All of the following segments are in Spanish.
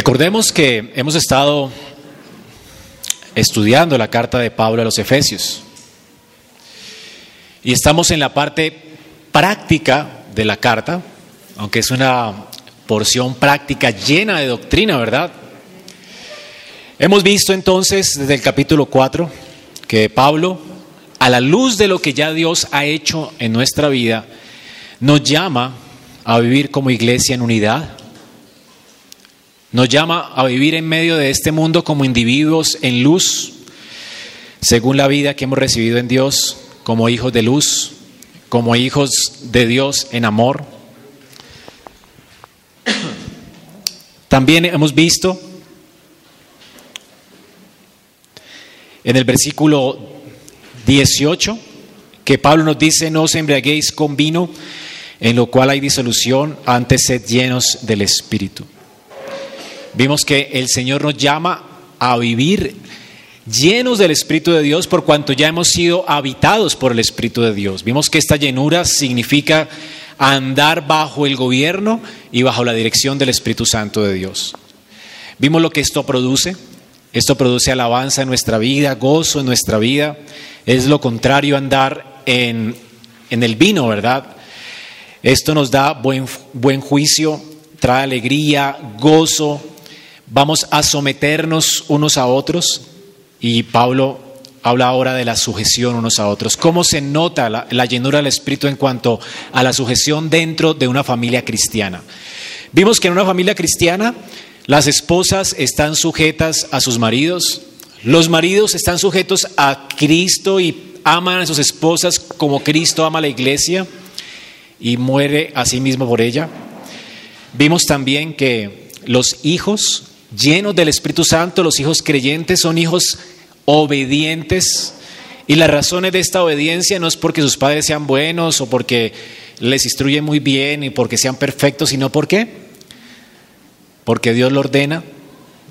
Recordemos que hemos estado estudiando la carta de Pablo a los Efesios y estamos en la parte práctica de la carta, aunque es una porción práctica llena de doctrina, ¿verdad? Hemos visto entonces desde el capítulo 4 que Pablo, a la luz de lo que ya Dios ha hecho en nuestra vida, nos llama a vivir como iglesia en unidad, nos llama a vivir en medio de este mundo como individuos en luz, según la vida que hemos recibido en Dios, como hijos de luz, como hijos de Dios en amor. También hemos visto en el versículo 18 que Pablo nos dice, no os embriaguéis con vino, en lo cual hay disolución, antes sed llenos del Espíritu. Vimos que el Señor nos llama a vivir llenos del Espíritu de Dios por cuanto ya hemos sido habitados por el Espíritu de Dios. Vimos que esta llenura significa andar bajo el gobierno y bajo la dirección del Espíritu Santo de Dios. Vimos lo que esto produce. Esto produce alabanza en nuestra vida, gozo en nuestra vida. Es lo contrario andar en, en el vino, ¿verdad? Esto nos da buen, buen juicio, trae alegría, gozo, Vamos a someternos unos a otros y Pablo habla ahora de la sujeción unos a otros. ¿Cómo se nota la, llenura del Espíritu en cuanto a la sujeción dentro de una familia cristiana? Vimos que en una familia cristiana las esposas están sujetas a sus maridos, los maridos están sujetos a Cristo y aman a sus esposas como Cristo ama a la iglesia y muere a sí mismo por ella. Vimos también que los hijos llenos del Espíritu Santo, los hijos creyentes son hijos obedientes. Y las razones de esta obediencia no es porque sus padres sean buenos o porque les instruyen muy bien y porque sean perfectos, sino porque porque Dios lo ordena,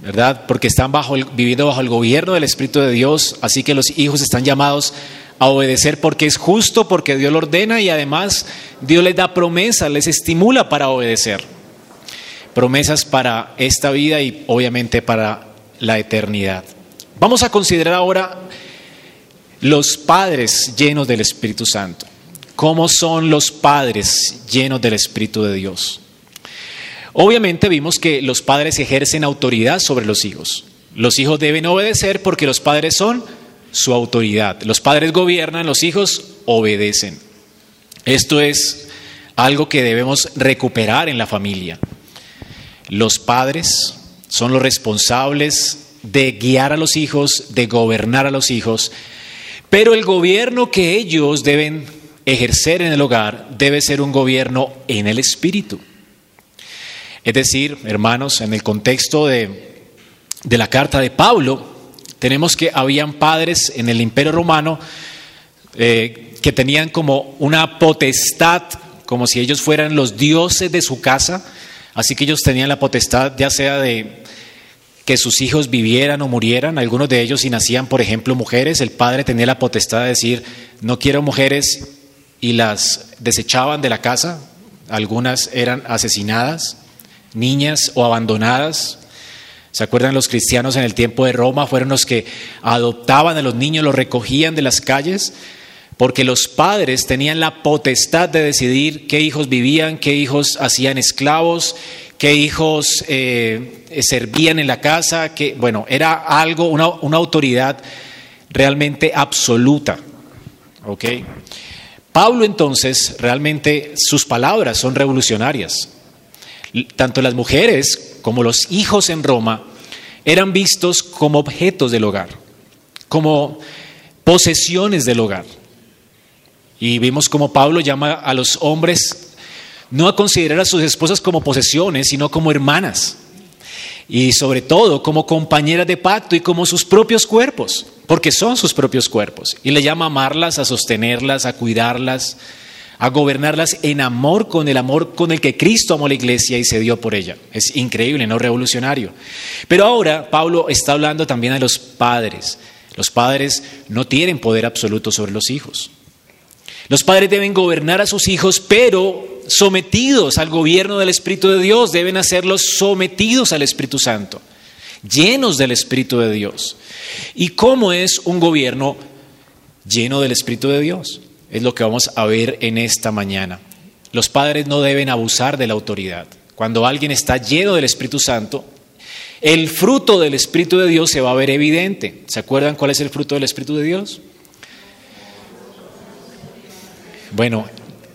¿verdad? Porque están bajo viviendo bajo el gobierno del Espíritu de Dios, así que los hijos están llamados a obedecer porque es justo, porque Dios lo ordena y además Dios les da promesa, les estimula para obedecer promesas para esta vida y obviamente para la eternidad. Vamos a considerar ahora los padres llenos del Espíritu Santo. ¿Cómo son los padres llenos del Espíritu de Dios? Obviamente vimos que los padres ejercen autoridad sobre los hijos. Los hijos deben obedecer porque los padres son su autoridad. Los padres gobiernan, los hijos obedecen. Esto es algo que debemos recuperar en la familia. Los padres son los responsables de guiar a los hijos, de gobernar a los hijos, pero el gobierno que ellos deben ejercer en el hogar debe ser un gobierno en el espíritu. Es decir, hermanos, en el contexto de, de la carta de Pablo, tenemos que habían padres en el imperio romano eh, que tenían como una potestad, como si ellos fueran los dioses de su casa, Así que ellos tenían la potestad ya sea de que sus hijos vivieran o murieran, algunos de ellos si nacían, por ejemplo, mujeres, el padre tenía la potestad de decir, no quiero mujeres y las desechaban de la casa, algunas eran asesinadas, niñas o abandonadas. ¿Se acuerdan los cristianos en el tiempo de Roma? Fueron los que adoptaban a los niños, los recogían de las calles porque los padres tenían la potestad de decidir qué hijos vivían, qué hijos hacían esclavos, qué hijos eh, servían en la casa, que bueno, era algo, una, una autoridad realmente absoluta. ¿ok? Pablo entonces, realmente sus palabras son revolucionarias. Tanto las mujeres como los hijos en Roma eran vistos como objetos del hogar, como posesiones del hogar. Y vimos como Pablo llama a los hombres no a considerar a sus esposas como posesiones, sino como hermanas. Y sobre todo como compañeras de pacto y como sus propios cuerpos, porque son sus propios cuerpos. Y le llama a amarlas, a sostenerlas, a cuidarlas, a gobernarlas en amor con el amor con el que Cristo amó la iglesia y se dio por ella. Es increíble, no revolucionario. Pero ahora Pablo está hablando también a los padres. Los padres no tienen poder absoluto sobre los hijos. Los padres deben gobernar a sus hijos, pero sometidos al gobierno del Espíritu de Dios, deben hacerlos sometidos al Espíritu Santo, llenos del Espíritu de Dios. ¿Y cómo es un gobierno lleno del Espíritu de Dios? Es lo que vamos a ver en esta mañana. Los padres no deben abusar de la autoridad. Cuando alguien está lleno del Espíritu Santo, el fruto del Espíritu de Dios se va a ver evidente. ¿Se acuerdan cuál es el fruto del Espíritu de Dios? Bueno,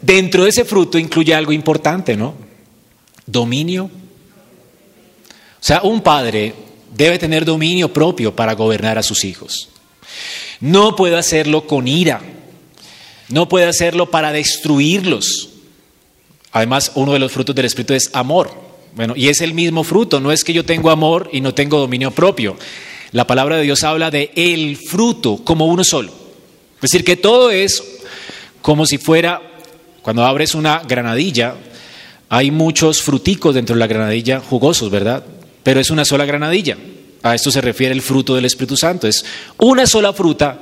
dentro de ese fruto incluye algo importante, ¿no? Dominio. O sea, un padre debe tener dominio propio para gobernar a sus hijos. No puede hacerlo con ira. No puede hacerlo para destruirlos. Además, uno de los frutos del Espíritu es amor. Bueno, y es el mismo fruto, no es que yo tengo amor y no tengo dominio propio. La palabra de Dios habla de el fruto como uno solo. Es decir, que todo es como si fuera, cuando abres una granadilla, hay muchos fruticos dentro de la granadilla jugosos, ¿verdad? Pero es una sola granadilla. A esto se refiere el fruto del Espíritu Santo. Es una sola fruta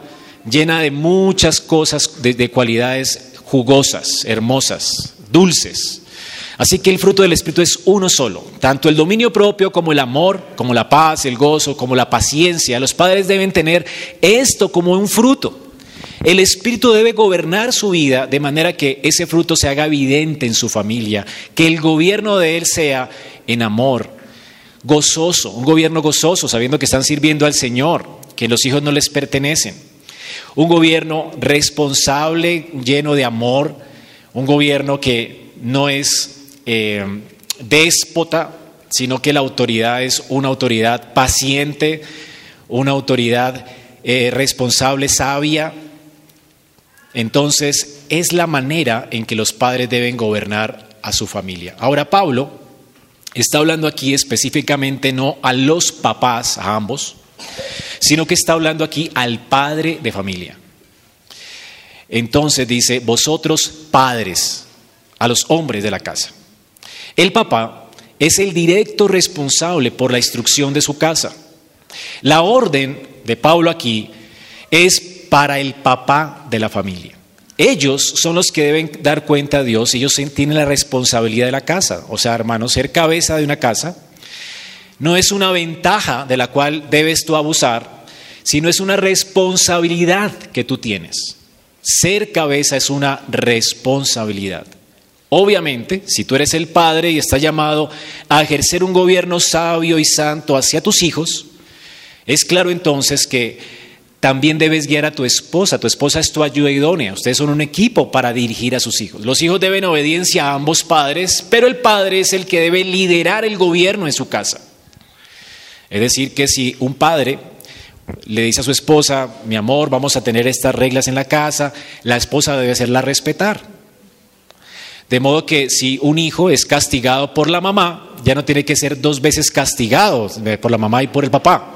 llena de muchas cosas, de, de cualidades jugosas, hermosas, dulces. Así que el fruto del Espíritu es uno solo, tanto el dominio propio como el amor, como la paz, el gozo, como la paciencia. Los padres deben tener esto como un fruto. El Espíritu debe gobernar su vida de manera que ese fruto se haga evidente en su familia, que el gobierno de Él sea en amor, gozoso, un gobierno gozoso, sabiendo que están sirviendo al Señor, que los hijos no les pertenecen. Un gobierno responsable, lleno de amor, un gobierno que no es eh, déspota, sino que la autoridad es una autoridad paciente, una autoridad eh, responsable, sabia, entonces, es la manera en que los padres deben gobernar a su familia. Ahora, Pablo está hablando aquí específicamente no a los papás, a ambos, sino que está hablando aquí al padre de familia. Entonces dice, vosotros padres, a los hombres de la casa. El papá es el directo responsable por la instrucción de su casa. La orden de Pablo aquí es para el papá de la familia. Ellos son los que deben dar cuenta a Dios, ellos tienen la responsabilidad de la casa. O sea, hermano, ser cabeza de una casa no es una ventaja de la cual debes tú abusar, sino es una responsabilidad que tú tienes. Ser cabeza es una responsabilidad. Obviamente, si tú eres el padre y estás llamado a ejercer un gobierno sabio y santo hacia tus hijos, es claro entonces que también debes guiar a tu esposa. Tu esposa es tu ayuda idónea. Ustedes son un equipo para dirigir a sus hijos. Los hijos deben obediencia a ambos padres, pero el padre es el que debe liderar el gobierno en su casa. Es decir, que si un padre le dice a su esposa, mi amor, vamos a tener estas reglas en la casa, la esposa debe hacerla respetar. De modo que si un hijo es castigado por la mamá, ya no tiene que ser dos veces castigado por la mamá y por el papá.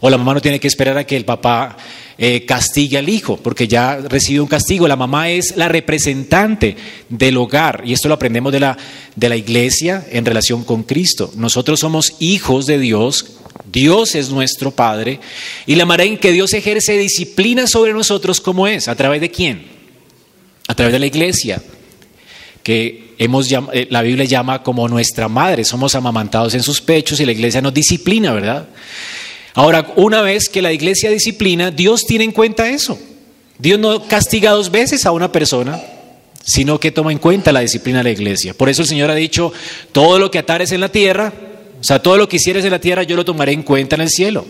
O la mamá no tiene que esperar a que el papá eh, castigue al hijo, porque ya recibe un castigo. La mamá es la representante del hogar, y esto lo aprendemos de la, de la iglesia en relación con Cristo. Nosotros somos hijos de Dios, Dios es nuestro Padre, y la manera en que Dios ejerce disciplina sobre nosotros, ¿cómo es? ¿A través de quién? A través de la iglesia, que hemos, eh, la Biblia llama como nuestra madre, somos amamantados en sus pechos y la iglesia nos disciplina, ¿verdad? Ahora, una vez que la iglesia disciplina, Dios tiene en cuenta eso. Dios no castiga dos veces a una persona, sino que toma en cuenta la disciplina de la iglesia. Por eso el Señor ha dicho, todo lo que atares en la tierra, o sea, todo lo que hicieres en la tierra, yo lo tomaré en cuenta en el cielo.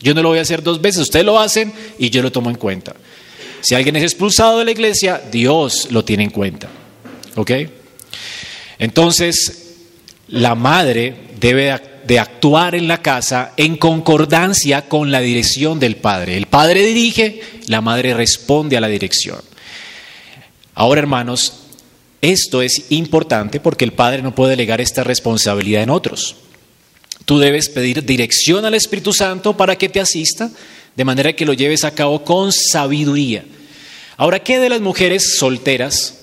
Yo no lo voy a hacer dos veces, ustedes lo hacen y yo lo tomo en cuenta. Si alguien es expulsado de la iglesia, Dios lo tiene en cuenta. ¿Ok? Entonces, la madre debe de actuar en la casa en concordancia con la dirección del padre. El padre dirige, la madre responde a la dirección. Ahora, hermanos, esto es importante porque el padre no puede delegar esta responsabilidad en otros. Tú debes pedir dirección al Espíritu Santo para que te asista, de manera que lo lleves a cabo con sabiduría. Ahora, ¿qué de las mujeres solteras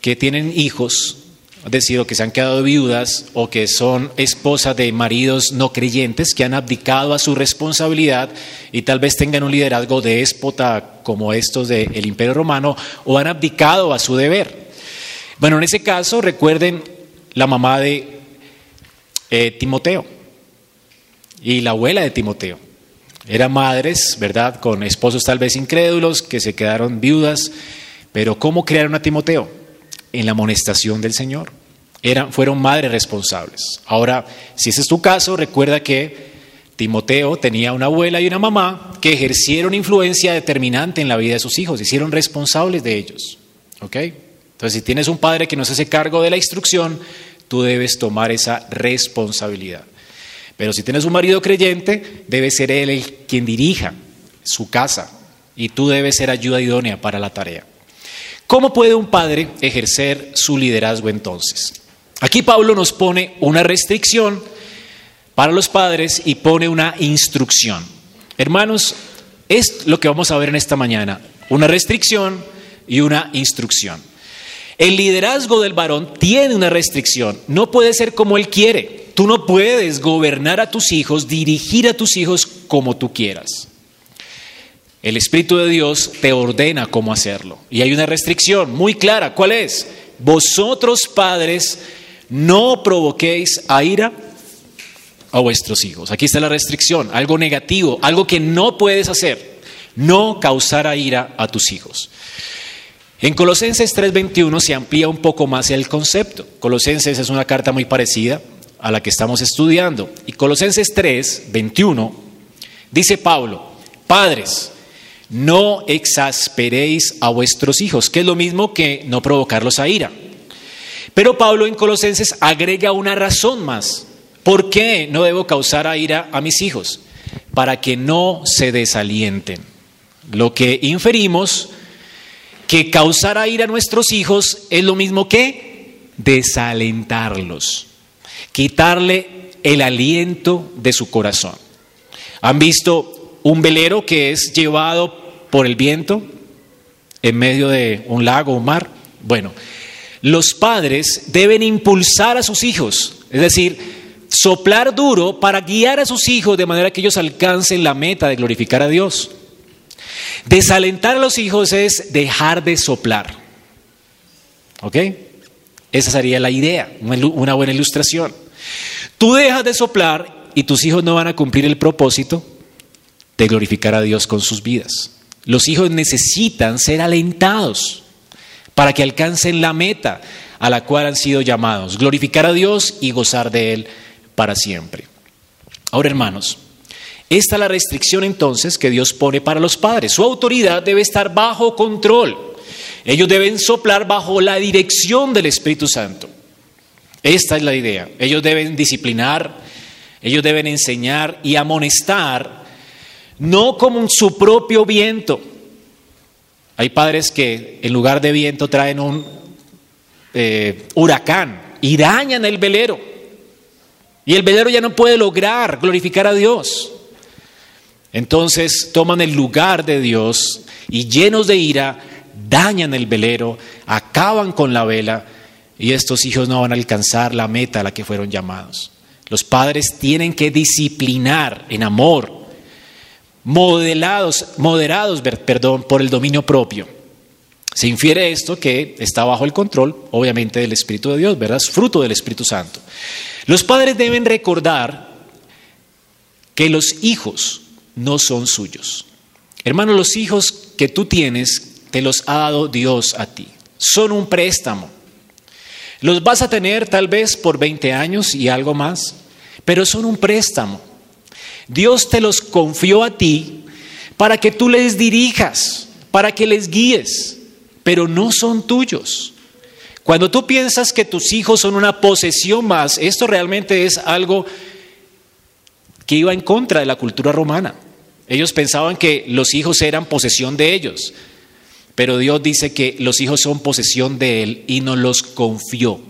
que tienen hijos decidido que se han quedado viudas o que son esposas de maridos no creyentes que han abdicado a su responsabilidad y tal vez tengan un liderazgo déspota como estos del Imperio Romano o han abdicado a su deber. Bueno, en ese caso, recuerden la mamá de eh, Timoteo y la abuela de Timoteo. Eran madres, ¿verdad? Con esposos tal vez incrédulos que se quedaron viudas. Pero ¿cómo crearon a Timoteo? En la amonestación del Señor. Eran, fueron madres responsables. Ahora, si ese es tu caso, recuerda que Timoteo tenía una abuela y una mamá que ejercieron influencia determinante en la vida de sus hijos, hicieron responsables de ellos. ¿Ok? Entonces, si tienes un padre que no se hace cargo de la instrucción, tú debes tomar esa responsabilidad. Pero si tienes un marido creyente, debe ser él el quien dirija su casa y tú debes ser ayuda idónea para la tarea. ¿Cómo puede un padre ejercer su liderazgo entonces? Aquí Pablo nos pone una restricción para los padres y pone una instrucción. Hermanos, es lo que vamos a ver en esta mañana, una restricción y una instrucción. El liderazgo del varón tiene una restricción, no puede ser como él quiere. Tú no puedes gobernar a tus hijos, dirigir a tus hijos como tú quieras. El Espíritu de Dios te ordena cómo hacerlo. Y hay una restricción muy clara. ¿Cuál es? Vosotros padres no provoquéis a ira a vuestros hijos. Aquí está la restricción, algo negativo, algo que no puedes hacer. No causar ira a tus hijos. En Colosenses 3:21 se amplía un poco más el concepto. Colosenses es una carta muy parecida, a la que estamos estudiando. Y Colosenses 3, 21, dice Pablo, padres, no exasperéis a vuestros hijos, que es lo mismo que no provocarlos a ira. Pero Pablo en Colosenses agrega una razón más. ¿Por qué no debo causar a ira a mis hijos? Para que no se desalienten. Lo que inferimos que causar a ira a nuestros hijos es lo mismo que desalentarlos quitarle el aliento de su corazón. ¿Han visto un velero que es llevado por el viento en medio de un lago o mar? Bueno, los padres deben impulsar a sus hijos, es decir, soplar duro para guiar a sus hijos de manera que ellos alcancen la meta de glorificar a Dios. Desalentar a los hijos es dejar de soplar. ¿Ok? Esa sería la idea, una buena ilustración. Tú dejas de soplar y tus hijos no van a cumplir el propósito de glorificar a Dios con sus vidas. Los hijos necesitan ser alentados para que alcancen la meta a la cual han sido llamados, glorificar a Dios y gozar de Él para siempre. Ahora, hermanos, esta es la restricción entonces que Dios pone para los padres. Su autoridad debe estar bajo control. Ellos deben soplar bajo la dirección del Espíritu Santo. Esta es la idea. Ellos deben disciplinar, ellos deben enseñar y amonestar, no como su propio viento. Hay padres que en lugar de viento traen un eh, huracán y dañan el velero. Y el velero ya no puede lograr glorificar a Dios. Entonces toman el lugar de Dios y llenos de ira dañan el velero, acaban con la vela y estos hijos no van a alcanzar la meta a la que fueron llamados. Los padres tienen que disciplinar en amor, modelados, moderados perdón, por el dominio propio. Se infiere esto que está bajo el control, obviamente, del Espíritu de Dios, ¿verdad? Es fruto del Espíritu Santo. Los padres deben recordar que los hijos no son suyos. Hermano, los hijos que tú tienes te los ha dado Dios a ti. Son un préstamo. Los vas a tener tal vez por 20 años y algo más, pero son un préstamo. Dios te los confió a ti para que tú les dirijas, para que les guíes, pero no son tuyos. Cuando tú piensas que tus hijos son una posesión más, esto realmente es algo que iba en contra de la cultura romana. Ellos pensaban que los hijos eran posesión de ellos. Pero Dios dice que los hijos son posesión de Él y nos los confió.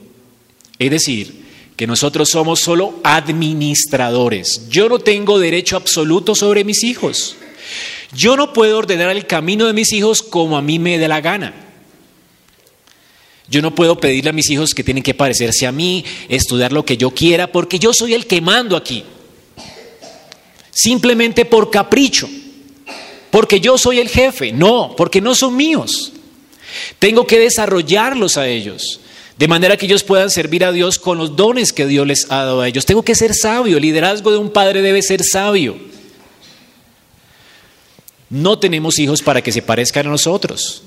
Es decir, que nosotros somos solo administradores. Yo no tengo derecho absoluto sobre mis hijos. Yo no puedo ordenar el camino de mis hijos como a mí me dé la gana. Yo no puedo pedirle a mis hijos que tienen que parecerse a mí, estudiar lo que yo quiera, porque yo soy el que mando aquí. Simplemente por capricho porque yo soy el jefe, no, porque no son míos. Tengo que desarrollarlos a ellos. De manera que ellos puedan servir a Dios con los dones que Dios les ha dado a ellos. Tengo que ser sabio, el liderazgo de un padre debe ser sabio. No tenemos hijos para que se parezcan a nosotros.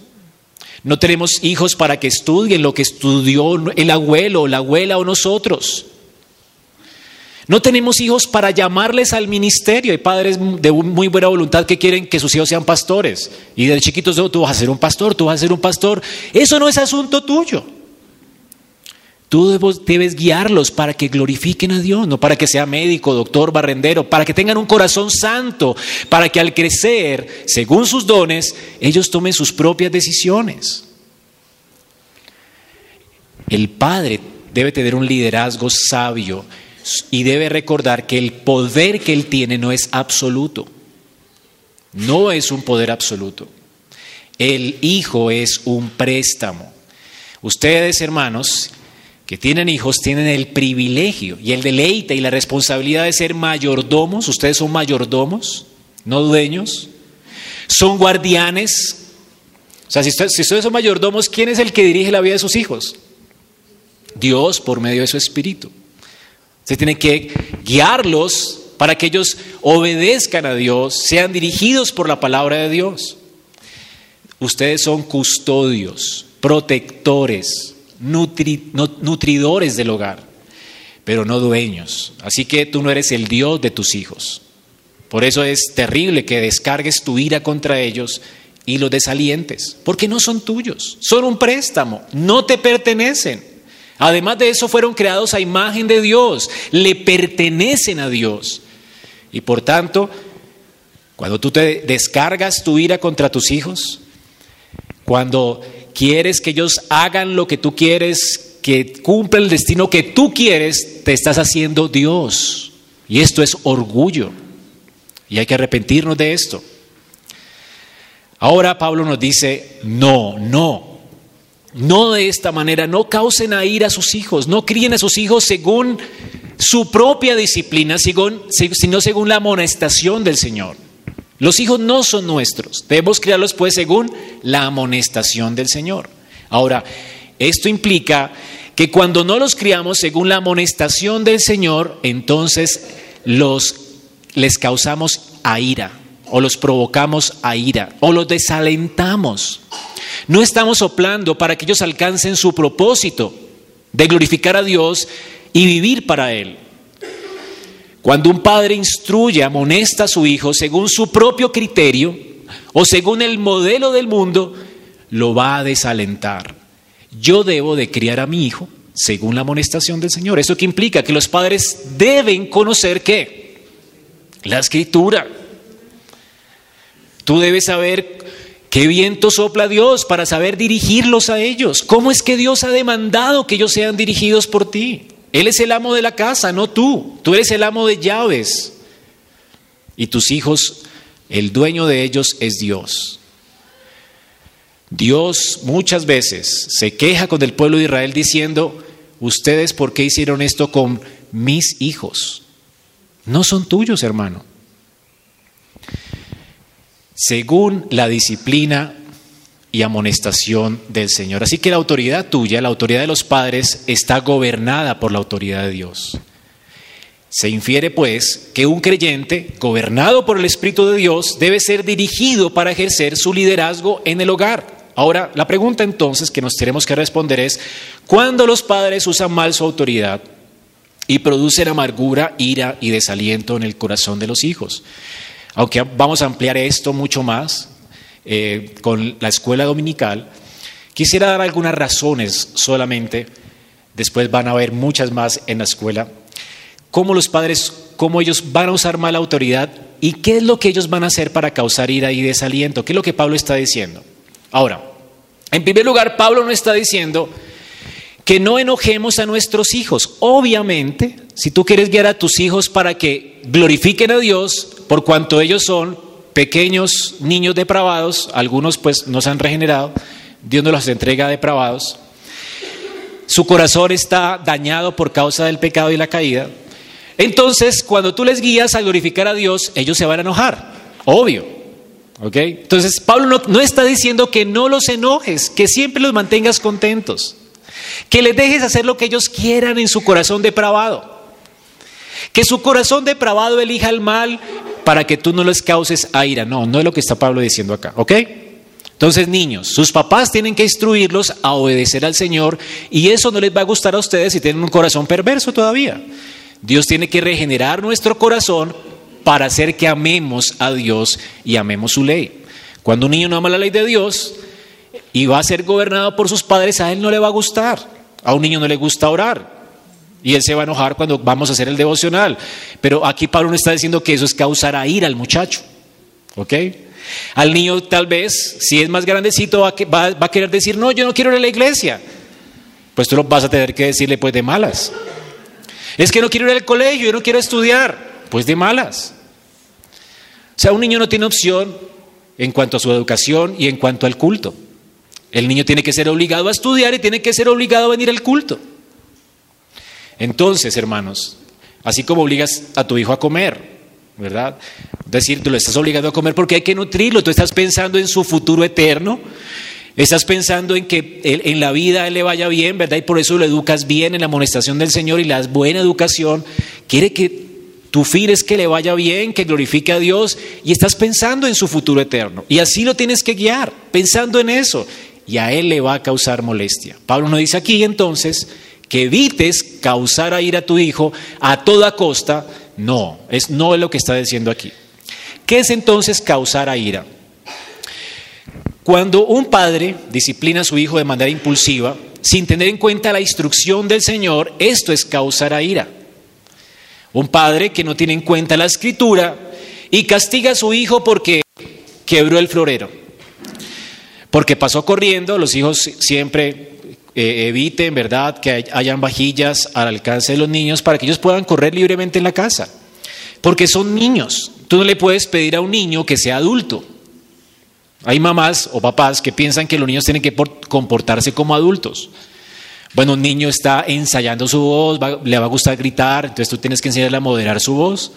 No tenemos hijos para que estudien lo que estudió el abuelo, la abuela o nosotros. No tenemos hijos para llamarles al ministerio. Hay padres de muy buena voluntad que quieren que sus hijos sean pastores. Y de chiquitos, tú vas a ser un pastor, tú vas a ser un pastor. Eso no es asunto tuyo. Tú debes guiarlos para que glorifiquen a Dios, no para que sea médico, doctor, barrendero, para que tengan un corazón santo, para que al crecer, según sus dones, ellos tomen sus propias decisiones. El padre debe tener un liderazgo sabio y debe recordar que el poder que él tiene no es absoluto. No es un poder absoluto. El hijo es un préstamo. Ustedes, hermanos, que tienen hijos tienen el privilegio y el deleite y la responsabilidad de ser mayordomos. Ustedes son mayordomos, no dueños. Son guardianes. O sea, si ustedes, son mayordomos, ¿quién es el que dirige la vida de sus hijos? Dios por medio de su espíritu. Se tiene que guiarlos para que ellos obedezcan a Dios, sean dirigidos por la palabra de Dios. Ustedes son custodios, protectores, nutridores del hogar, pero no dueños. Así que tú no eres el Dios de tus hijos. Por eso es terrible que descargues tu ira contra ellos y los desalientes, porque no son tuyos, son un préstamo, no te pertenecen. Además de eso fueron creados a imagen de Dios, le pertenecen a Dios. Y por tanto, cuando tú te descargas tu ira contra tus hijos, cuando quieres que ellos hagan lo que tú quieres, que cumplan el destino que tú quieres, te estás haciendo Dios. Y esto es orgullo. Y hay que arrepentirnos de esto. Ahora Pablo nos dice, no, no, no de esta manera, no causen a ir a sus hijos, no críen a sus hijos según su propia disciplina, sino según la amonestación del Señor. Los hijos no son nuestros, debemos criarlos pues según la amonestación del Señor. Ahora, esto implica que cuando no los criamos según la amonestación del Señor, entonces los les causamos a ira o los provocamos a ira o los desalentamos. No estamos soplando para que ellos alcancen su propósito de glorificar a Dios y vivir para Él. Cuando un padre instruye, amonesta a su hijo según su propio criterio o según el modelo del mundo, lo va a desalentar. Yo debo de criar a mi hijo según la amonestación del Señor. ¿Eso qué implica? Que los padres deben conocer qué? La escritura. Tú debes saber qué viento sopla Dios para saber dirigirlos a ellos. ¿Cómo es que Dios ha demandado que ellos sean dirigidos por ti? Él es el amo de la casa, no tú. Tú eres el amo de llaves. Y tus hijos, el dueño de ellos es Dios. Dios muchas veces se queja con el pueblo de Israel diciendo, ustedes por qué hicieron esto con mis hijos. No son tuyos, hermano. Según la disciplina y amonestación del Señor. Así que la autoridad tuya, la autoridad de los padres, está gobernada por la autoridad de Dios. Se infiere pues que un creyente, gobernado por el Espíritu de Dios, debe ser dirigido para ejercer su liderazgo en el hogar. Ahora, la pregunta entonces que nos tenemos que responder es, ¿cuándo los padres usan mal su autoridad y producen amargura, ira y desaliento en el corazón de los hijos? Aunque vamos a ampliar esto mucho más, eh, con la escuela dominical, quisiera dar algunas razones solamente, después van a haber muchas más en la escuela, cómo los padres, cómo ellos van a usar mala autoridad y qué es lo que ellos van a hacer para causar ira y desaliento, qué es lo que Pablo está diciendo. Ahora, en primer lugar, Pablo no está diciendo que no enojemos a nuestros hijos. Obviamente, si tú quieres guiar a tus hijos para que glorifiquen a Dios por cuanto ellos son pequeños niños depravados, algunos pues no se han regenerado, Dios nos los entrega depravados. Su corazón está dañado por causa del pecado y la caída. Entonces, cuando tú les guías a glorificar a Dios, ellos se van a enojar, obvio. ¿Ok? Entonces, Pablo no, no está diciendo que no los enojes, que siempre los mantengas contentos. Que les dejes hacer lo que ellos quieran en su corazón depravado. Que su corazón depravado elija el mal para que tú no les causes ira. No, no es lo que está Pablo diciendo acá, ¿ok? Entonces, niños, sus papás tienen que instruirlos a obedecer al Señor y eso no les va a gustar a ustedes si tienen un corazón perverso todavía. Dios tiene que regenerar nuestro corazón para hacer que amemos a Dios y amemos su ley. Cuando un niño no ama la ley de Dios y va a ser gobernado por sus padres, a él no le va a gustar. A un niño no le gusta orar. Y él se va a enojar cuando vamos a hacer el devocional. Pero aquí Pablo no está diciendo que eso es causar a ira al muchacho. ¿Ok? Al niño tal vez, si es más grandecito, va, va, a querer decir, no, yo no quiero ir a la iglesia. Pues tú lo vas a tener que decirle pues de malas. Es que no quiero ir al colegio, yo no quiero estudiar. Pues de malas. O sea, un niño no tiene opción en cuanto a su educación y en cuanto al culto. El niño tiene que ser obligado a estudiar y tiene que ser obligado a venir al culto. Entonces, hermanos, así como obligas a tu hijo a comer, ¿verdad? Decir, tú lo estás obligado a comer porque hay que nutrirlo, tú estás pensando en su futuro eterno, estás pensando en que en la vida él le vaya bien, ¿verdad? Y por eso lo educas bien en la amonestación del Señor y la buena educación quiere que tu fin es que le vaya bien, que glorifique a Dios y estás pensando en su futuro eterno. Y así lo tienes que guiar, pensando en eso. Y a él le va a causar molestia. Pablo nos dice aquí entonces que evites causar a ir a tu hijo a toda costa. No, es, no es lo que está diciendo aquí. ¿Qué es entonces causar a ira? Cuando un padre disciplina a su hijo de manera impulsiva, sin tener en cuenta la instrucción del Señor, esto es causar a ira. Un padre que no tiene en cuenta la escritura y castiga a su hijo porque quebró el florero. Porque pasó corriendo, los hijos siempre eh, eviten, ¿verdad?, que hayan vajillas al alcance de los niños para que ellos puedan correr libremente en la casa. Porque son niños. Tú no le puedes pedir a un niño que sea adulto. Hay mamás o papás que piensan que los niños tienen que comportarse como adultos. Bueno, un niño está ensayando su voz, le va a gustar gritar, entonces tú tienes que enseñarle a moderar su voz.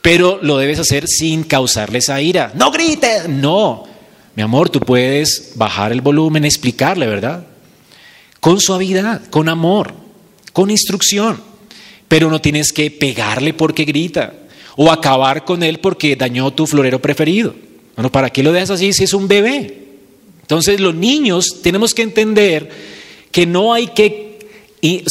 Pero lo debes hacer sin causarles a ira. No grite, no. Mi amor, tú puedes bajar el volumen, explicarle, ¿verdad? Con suavidad, con amor, con instrucción. Pero no tienes que pegarle porque grita o acabar con él porque dañó tu florero preferido. Bueno, ¿para qué lo dejas así si es un bebé? Entonces los niños tenemos que entender que no hay que,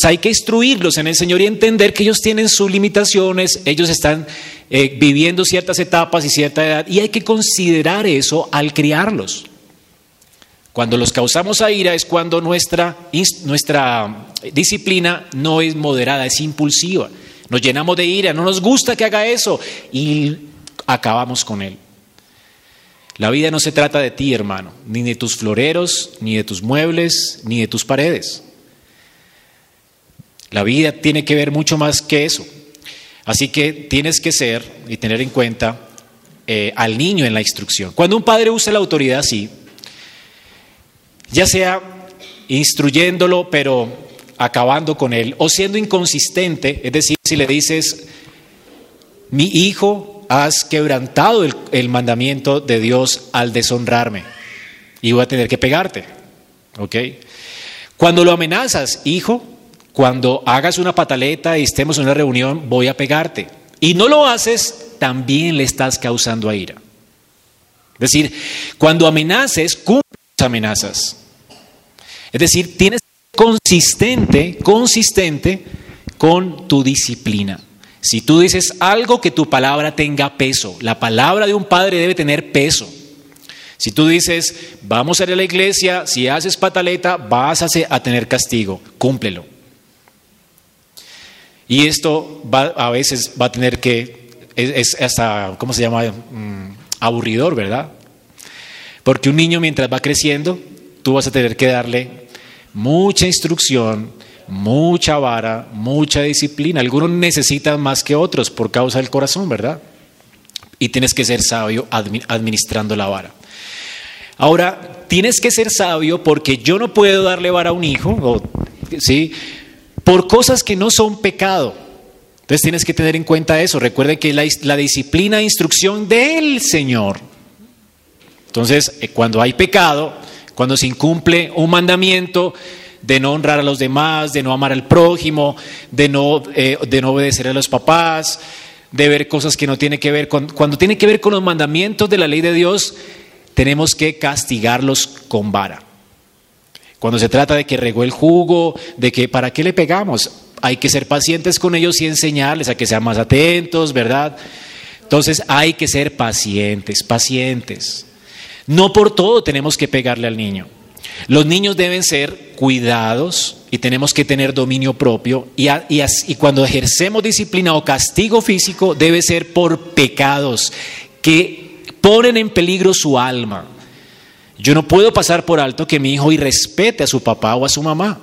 hay que instruirlos en el Señor y entender que ellos tienen sus limitaciones, ellos están eh, viviendo ciertas etapas y cierta edad y hay que considerar eso al criarlos. Cuando los causamos a ira es cuando nuestra, nuestra disciplina no es moderada, es impulsiva. Nos llenamos de ira, no nos gusta que haga eso y acabamos con él. La vida no se trata de ti, hermano, ni de tus floreros, ni de tus muebles, ni de tus paredes. La vida tiene que ver mucho más que eso. Así que tienes que ser y tener en cuenta eh, al niño en la instrucción. Cuando un padre usa la autoridad así, ya sea instruyéndolo pero acabando con él, o siendo inconsistente, es decir, si le dices, mi hijo, has quebrantado el, mandamiento de Dios al deshonrarme y voy a tener que pegarte. ¿Ok? Cuando lo amenazas, hijo, cuando hagas una pataleta y estemos en una reunión, voy a pegarte. Y no lo haces, también le estás causando a ira. Es decir, cuando amenaces, cumple amenazas. Es decir, tienes consistente, consistente con tu disciplina. Si tú dices algo, que tu palabra tenga peso. La palabra de un padre debe tener peso. Si tú dices, vamos a ir a la iglesia, si haces pataleta, vas a tener castigo. Cúmplelo. Y esto va, a veces va a tener que, es, hasta, ¿cómo se llama? Mm, aburridor, ¿verdad? Porque un niño mientras va creciendo, tú vas a tener que darle mucha instrucción, mucha vara, mucha disciplina. Algunos necesitan más que otros por causa del corazón, ¿verdad? Y tienes que ser sabio administrando la vara. Ahora, tienes que ser sabio porque yo no puedo darle vara a un hijo, ¿sí? Por cosas que no son pecado. Entonces tienes que tener en cuenta eso. Recuerde que la, la disciplina e instrucción del Señor. Entonces, eh, cuando hay pecado, cuando se incumple un mandamiento, de no honrar a los demás, de no amar al prójimo, de no, eh, de no obedecer a los papás, de ver cosas que no tienen que ver con... Cuando tiene que ver con los mandamientos de la ley de Dios, tenemos que castigarlos con vara. Cuando se trata de que regó el jugo, de que para qué le pegamos, hay que ser pacientes con ellos y enseñarles a que sean más atentos, ¿verdad? Entonces hay que ser pacientes, pacientes. No por todo tenemos que pegarle al niño. Los niños deben ser cuidados y tenemos que tener dominio propio y, cuando ejercemos disciplina o castigo físico debe ser por pecados que ponen en peligro su alma. Yo no puedo pasar por alto que mi hijo irrespete a su papá o a su mamá,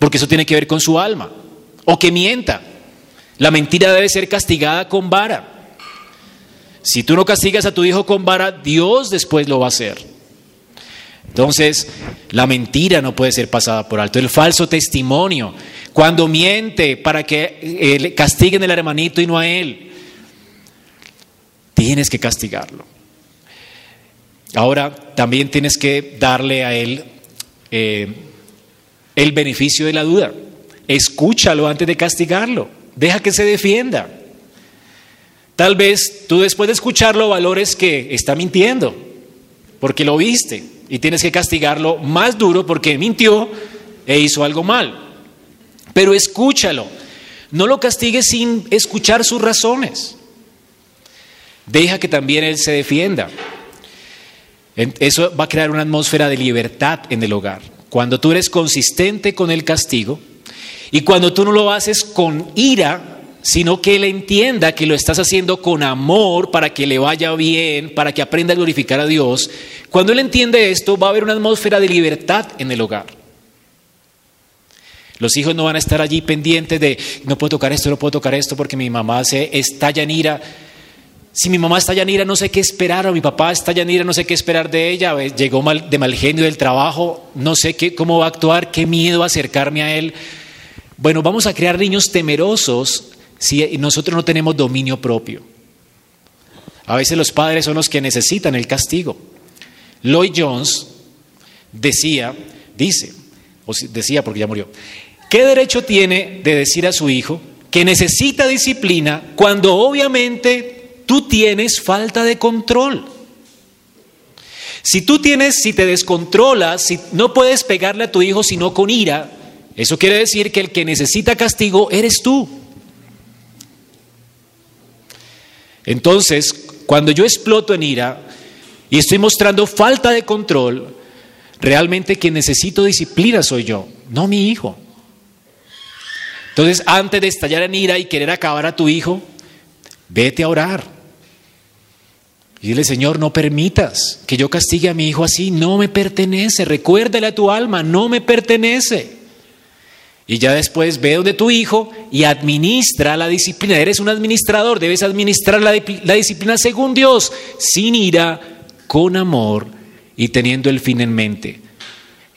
porque eso tiene que ver con su alma, o que mienta. La mentira debe ser castigada con vara. Si tú no castigas a tu hijo con vara, Dios después lo va a hacer. Entonces, la mentira no puede ser pasada por alto. El falso testimonio, cuando miente para que eh, castiguen al hermanito y no a él, tienes que castigarlo. Ahora, también tienes que darle a él eh, el beneficio de la duda. Escúchalo antes de castigarlo. Deja que se defienda. Tal vez tú después de escucharlo valores que está mintiendo, porque lo viste y tienes que castigarlo más duro porque mintió e hizo algo mal. Pero escúchalo. No lo castigues sin escuchar sus razones. Deja que también él se defienda. Eso va a crear una atmósfera de libertad en el hogar. Cuando tú eres consistente con el castigo y cuando tú no lo haces con ira, sino que él entienda que lo estás haciendo con amor para que le vaya bien, para que aprenda a glorificar a Dios, cuando él entiende esto va a haber una atmósfera de libertad en el hogar. Los hijos no van a estar allí pendientes de no puedo tocar esto, no puedo tocar esto porque mi mamá se estalla en ira. Si mi mamá está en ira, no sé qué esperar, o mi papá está en no sé qué esperar de ella, llegó de mal genio del trabajo, no sé qué, cómo va a actuar, qué miedo acercarme a él. Bueno, vamos a crear niños temerosos si nosotros no tenemos dominio propio. A veces los padres son los que necesitan el castigo. Lloyd Jones decía, dice, o decía porque ya murió, ¿qué derecho tiene de decir a su hijo que necesita disciplina cuando obviamente tú tienes falta de control. Si tú tienes, si te descontrolas, si no puedes pegarle a tu hijo sino con ira, eso quiere decir que el que necesita castigo eres tú. Entonces, cuando yo exploto en ira y estoy mostrando falta de control, realmente quien necesito disciplina soy yo, no mi hijo. Entonces, antes de estallar en ira y querer acabar a tu hijo, vete a orar. Y dile, Señor, no permitas que yo castigue a mi hijo así, no me pertenece. Recuérdale a tu alma, no me pertenece. Y ya después ve donde tu hijo y administra la disciplina. Eres un administrador, debes administrar la, disciplina según Dios, sin ira, con amor y teniendo el fin en mente.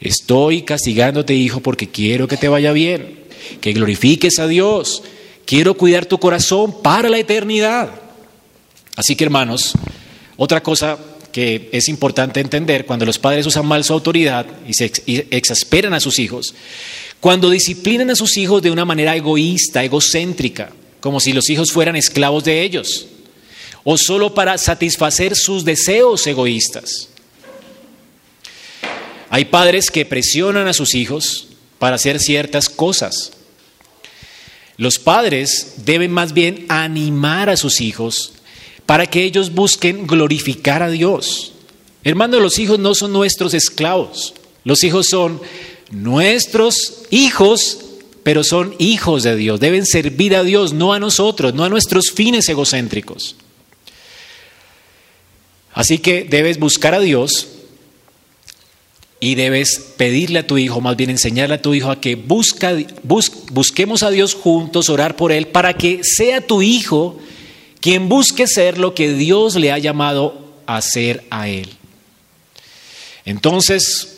Estoy castigándote, hijo, porque quiero que te vaya bien, que glorifiques a Dios. Quiero cuidar tu corazón para la eternidad. Así que, hermanos, otra cosa que es importante entender cuando los padres usan mal su autoridad y se exasperan a sus hijos, cuando disciplinan a sus hijos de una manera egoísta, egocéntrica, como si los hijos fueran esclavos de ellos, o solo para satisfacer sus deseos egoístas. Hay padres que presionan a sus hijos para hacer ciertas cosas. Los padres deben más bien animar a sus hijos para que ellos busquen glorificar a Dios. Hermano, los hijos no son nuestros esclavos, los hijos son nuestros hijos, pero son hijos de Dios, deben servir a Dios, no a nosotros, no a nuestros fines egocéntricos. Así que debes buscar a Dios y debes pedirle a tu hijo, más bien enseñarle a tu hijo a que busca, busquemos a Dios juntos, orar por Él, para que sea tu hijo quien busque ser lo que Dios le ha llamado a ser a él. Entonces,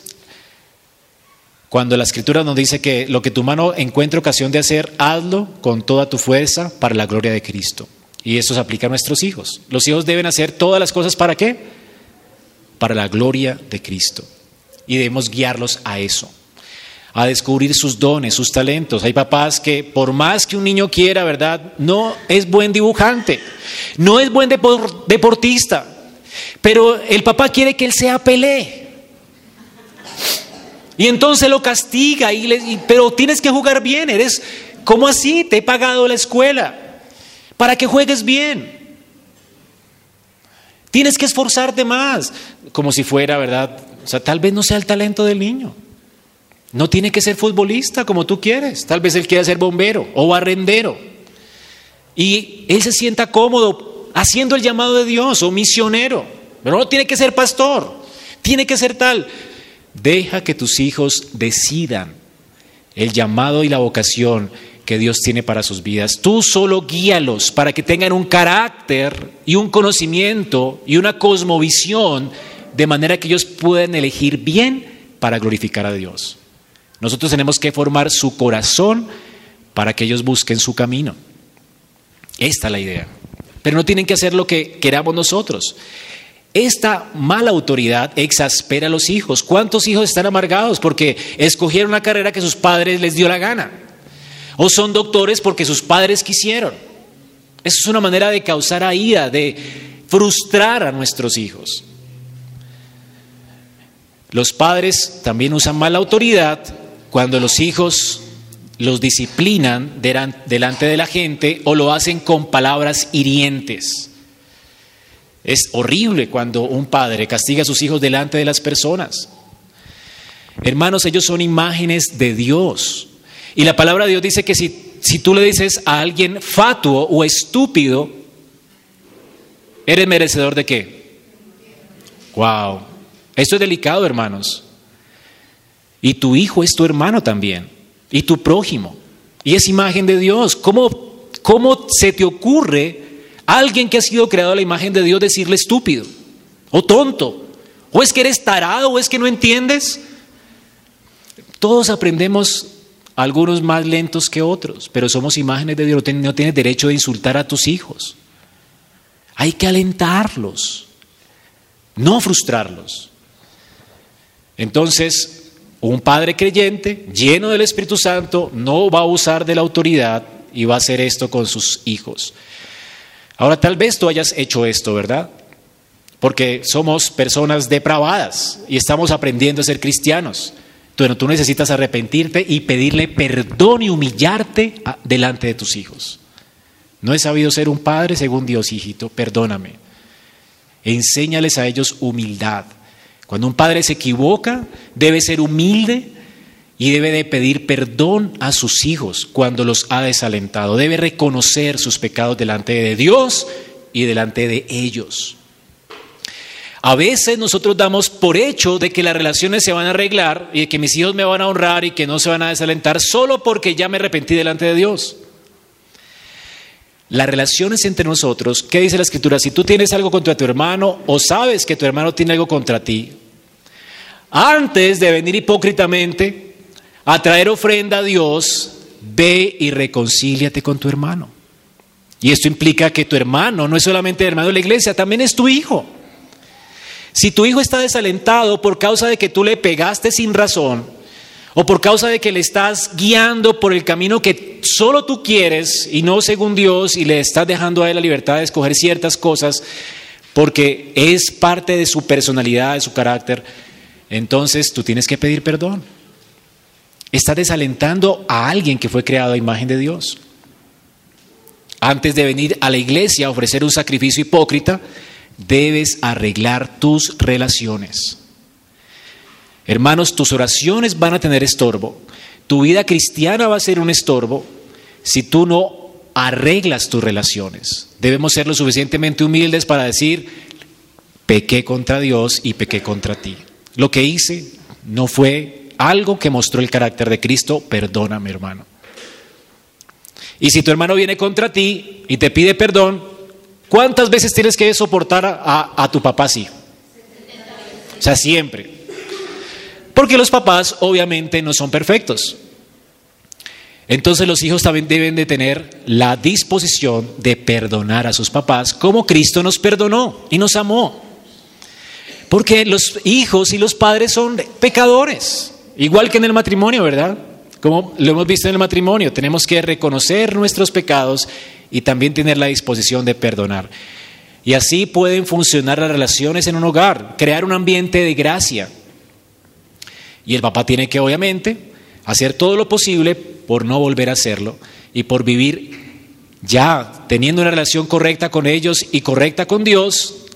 cuando la escritura nos dice que lo que tu mano encuentre ocasión de hacer, hazlo con toda tu fuerza para la gloria de Cristo. Y eso se aplica a nuestros hijos. Los hijos deben hacer todas las cosas para qué? Para la gloria de Cristo. Y debemos guiarlos a eso. a descubrir sus dones, sus talentos. Hay papás que por más que un niño quiera, ¿verdad? No es buen dibujante, no es buen deportista, pero el papá quiere que él sea Pelé. Y entonces lo castiga, y, le, pero tienes que jugar bien, eres, ¿cómo así? Te he pagado la escuela para que juegues bien. Tienes que esforzarte más, como si fuera, ¿verdad? O sea, tal vez no sea el talento del niño. No tiene que ser futbolista como tú quieres. Tal vez él quiera ser bombero o barrendero. Y él se sienta cómodo haciendo el llamado de Dios o misionero. Pero no tiene que ser pastor. Tiene que ser tal. Deja que tus hijos decidan el llamado y la vocación que Dios tiene para sus vidas. Tú solo guíalos para que tengan un carácter y un conocimiento y una cosmovisión de manera que ellos puedan elegir bien para glorificar a Dios. Nosotros tenemos que formar su corazón para que ellos busquen su camino. Esta es la idea. Pero no tienen que hacer lo que queramos nosotros. Esta mala autoridad exaspera a los hijos. ¿Cuántos hijos están amargados porque escogieron una carrera que sus padres les dio la gana? O son doctores porque sus padres quisieron. Eso es una manera de causar ira, de frustrar a nuestros hijos. Los padres también usan mala autoridad cuando los hijos los disciplinan delante de la gente o lo hacen con palabras hirientes. Es horrible cuando un padre castiga a sus hijos delante de las personas. Hermanos, ellos son imágenes de Dios. Y la palabra de Dios dice que si, si tú le dices a alguien fatuo o estúpido, ¿eres merecedor de qué? Wow. Esto es delicado, hermanos. Y tu hijo es tu hermano también, y tu prójimo, y es imagen de Dios. ¿Cómo, cómo se te ocurre alguien que ha sido creado a la imagen de Dios decirle estúpido o tonto? ¿O es que eres tarado o es que no entiendes? Todos aprendemos algunos más lentos que otros, pero somos imágenes de Dios, no tienes derecho de insultar a tus hijos. Hay que alentarlos, no frustrarlos. Entonces, un padre creyente, lleno del Espíritu Santo, no va a usar de la autoridad y va a hacer esto con sus hijos. Ahora, tal vez tú hayas hecho esto, ¿verdad? Porque somos personas depravadas y estamos aprendiendo a ser cristianos. Bueno, tú necesitas arrepentirte y pedirle perdón y humillarte delante de tus hijos. No he sabido ser un padre según Dios, hijito, perdóname. Enséñales a ellos humildad. Cuando un padre se equivoca, debe ser humilde y debe de pedir perdón a sus hijos cuando los ha desalentado. Debe reconocer sus pecados delante de Dios y delante de ellos. A veces nosotros damos por hecho de que las relaciones se van a arreglar y de que mis hijos me van a honrar y que no se van a desalentar solo porque ya me arrepentí delante de Dios. Las relaciones entre nosotros, ¿qué dice la escritura? Si tú tienes algo contra tu hermano o sabes que tu hermano tiene algo contra ti, antes de venir hipócritamente a traer ofrenda a Dios, ve y reconcíliate con tu hermano. Y esto implica que tu hermano no es solamente hermano de la iglesia, también es tu hijo. Si tu hijo está desalentado por causa de que tú le pegaste sin razón, o por causa de que le estás guiando por el camino que solo tú quieres y no según Dios, y le estás dejando a él la libertad de escoger ciertas cosas, porque es parte de su personalidad, de su carácter, entonces tú tienes que pedir perdón. Estás desalentando a alguien que fue creado a imagen de Dios. Antes de venir a la iglesia a ofrecer un sacrificio hipócrita, debes arreglar tus relaciones. Hermanos, tus oraciones van a tener estorbo. Tu vida cristiana va a ser un estorbo si tú no arreglas tus relaciones. Debemos ser lo suficientemente humildes para decir, pequé contra Dios y pequé contra ti. Lo que hice no fue algo que mostró el carácter de Cristo, perdóname hermano. Y si tu hermano viene contra ti y te pide perdón, ¿cuántas veces tienes que soportar a, tu papá así? O sea, siempre. Porque los papás obviamente no son perfectos. Entonces los hijos también deben de tener la disposición de perdonar a sus papás como Cristo nos perdonó y nos amó. Porque los hijos y los padres son pecadores Igual que en el matrimonio, ¿verdad? Como lo hemos visto en el matrimonio, tenemos que reconocer nuestros pecados y también tener la disposición de perdonar. Y así pueden funcionar las relaciones en un hogar, crear un ambiente de gracia. Y el papá tiene que, obviamente, hacer todo lo posible por no volver a hacerlo y por vivir ya teniendo una relación correcta con ellos y correcta con Dios,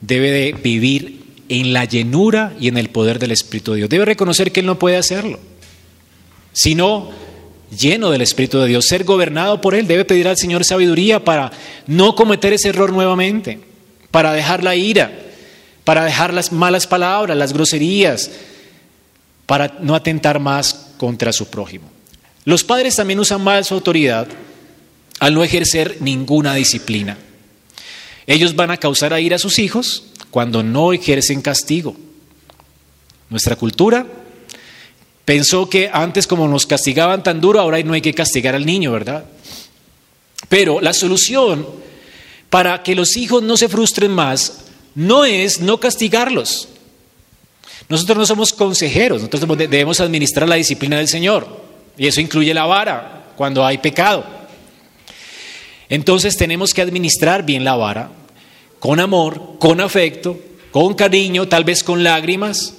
debe de vivir en la llenura y en el poder del Espíritu de Dios. Debe reconocer que Él no puede hacerlo, sino lleno del Espíritu de Dios, ser gobernado por Él. Debe pedir al Señor sabiduría para no cometer ese error nuevamente, para dejar la ira, para dejar las malas palabras, las groserías, para no atentar más contra su prójimo. Los padres también usan mal su autoridad al no ejercer ninguna disciplina. Ellos van a causar a ir a sus hijos cuando no ejercen castigo. Nuestra cultura pensó que antes como nos castigaban tan duro, ahora no hay que castigar al niño, ¿verdad? Pero la solución para que los hijos no se frustren más no es no castigarlos. Nosotros no somos consejeros, nosotros debemos administrar la disciplina del Señor. Y eso incluye la vara cuando hay pecado. Entonces tenemos que administrar bien la vara, con amor, con afecto, con cariño, tal vez con lágrimas.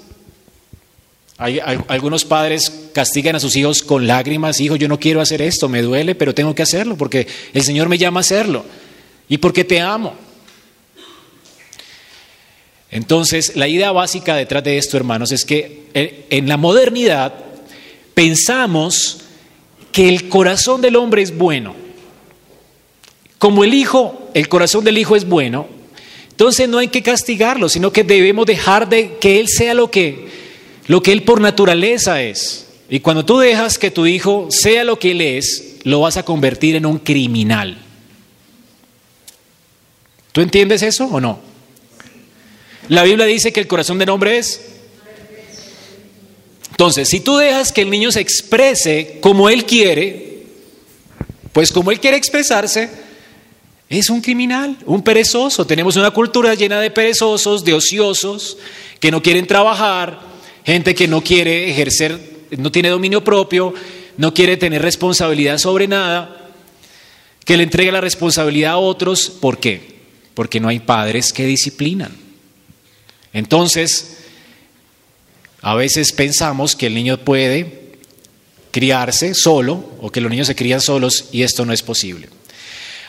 Hay, algunos padres castigan a sus hijos con lágrimas, hijo, yo no quiero hacer esto, me duele, pero tengo que hacerlo porque el Señor me llama a hacerlo y porque te amo. Entonces, la idea básica detrás de esto, hermanos, es que eh, en la modernidad pensamos que el corazón del hombre es bueno como el hijo, el corazón del hijo es bueno, entonces no hay que castigarlo, sino que debemos dejar de que él sea lo que lo que él por naturaleza es. Y cuando tú dejas que tu hijo sea lo que él es, lo vas a convertir en un criminal. ¿Tú entiendes eso o no? La Biblia dice que el corazón del hombre es entonces, si tú dejas que el niño se exprese como él quiere, pues como él quiere expresarse, es un criminal, un perezoso. Tenemos una cultura llena de perezosos, de ociosos, que no quieren trabajar, gente que no quiere ejercer, no tiene dominio propio, no quiere tener responsabilidad sobre nada, que le entrega la responsabilidad a otros. ¿Por qué? Porque no hay padres que disciplinan. Entonces, a veces pensamos que el niño puede criarse solo o que los niños se crían solos y esto no es posible.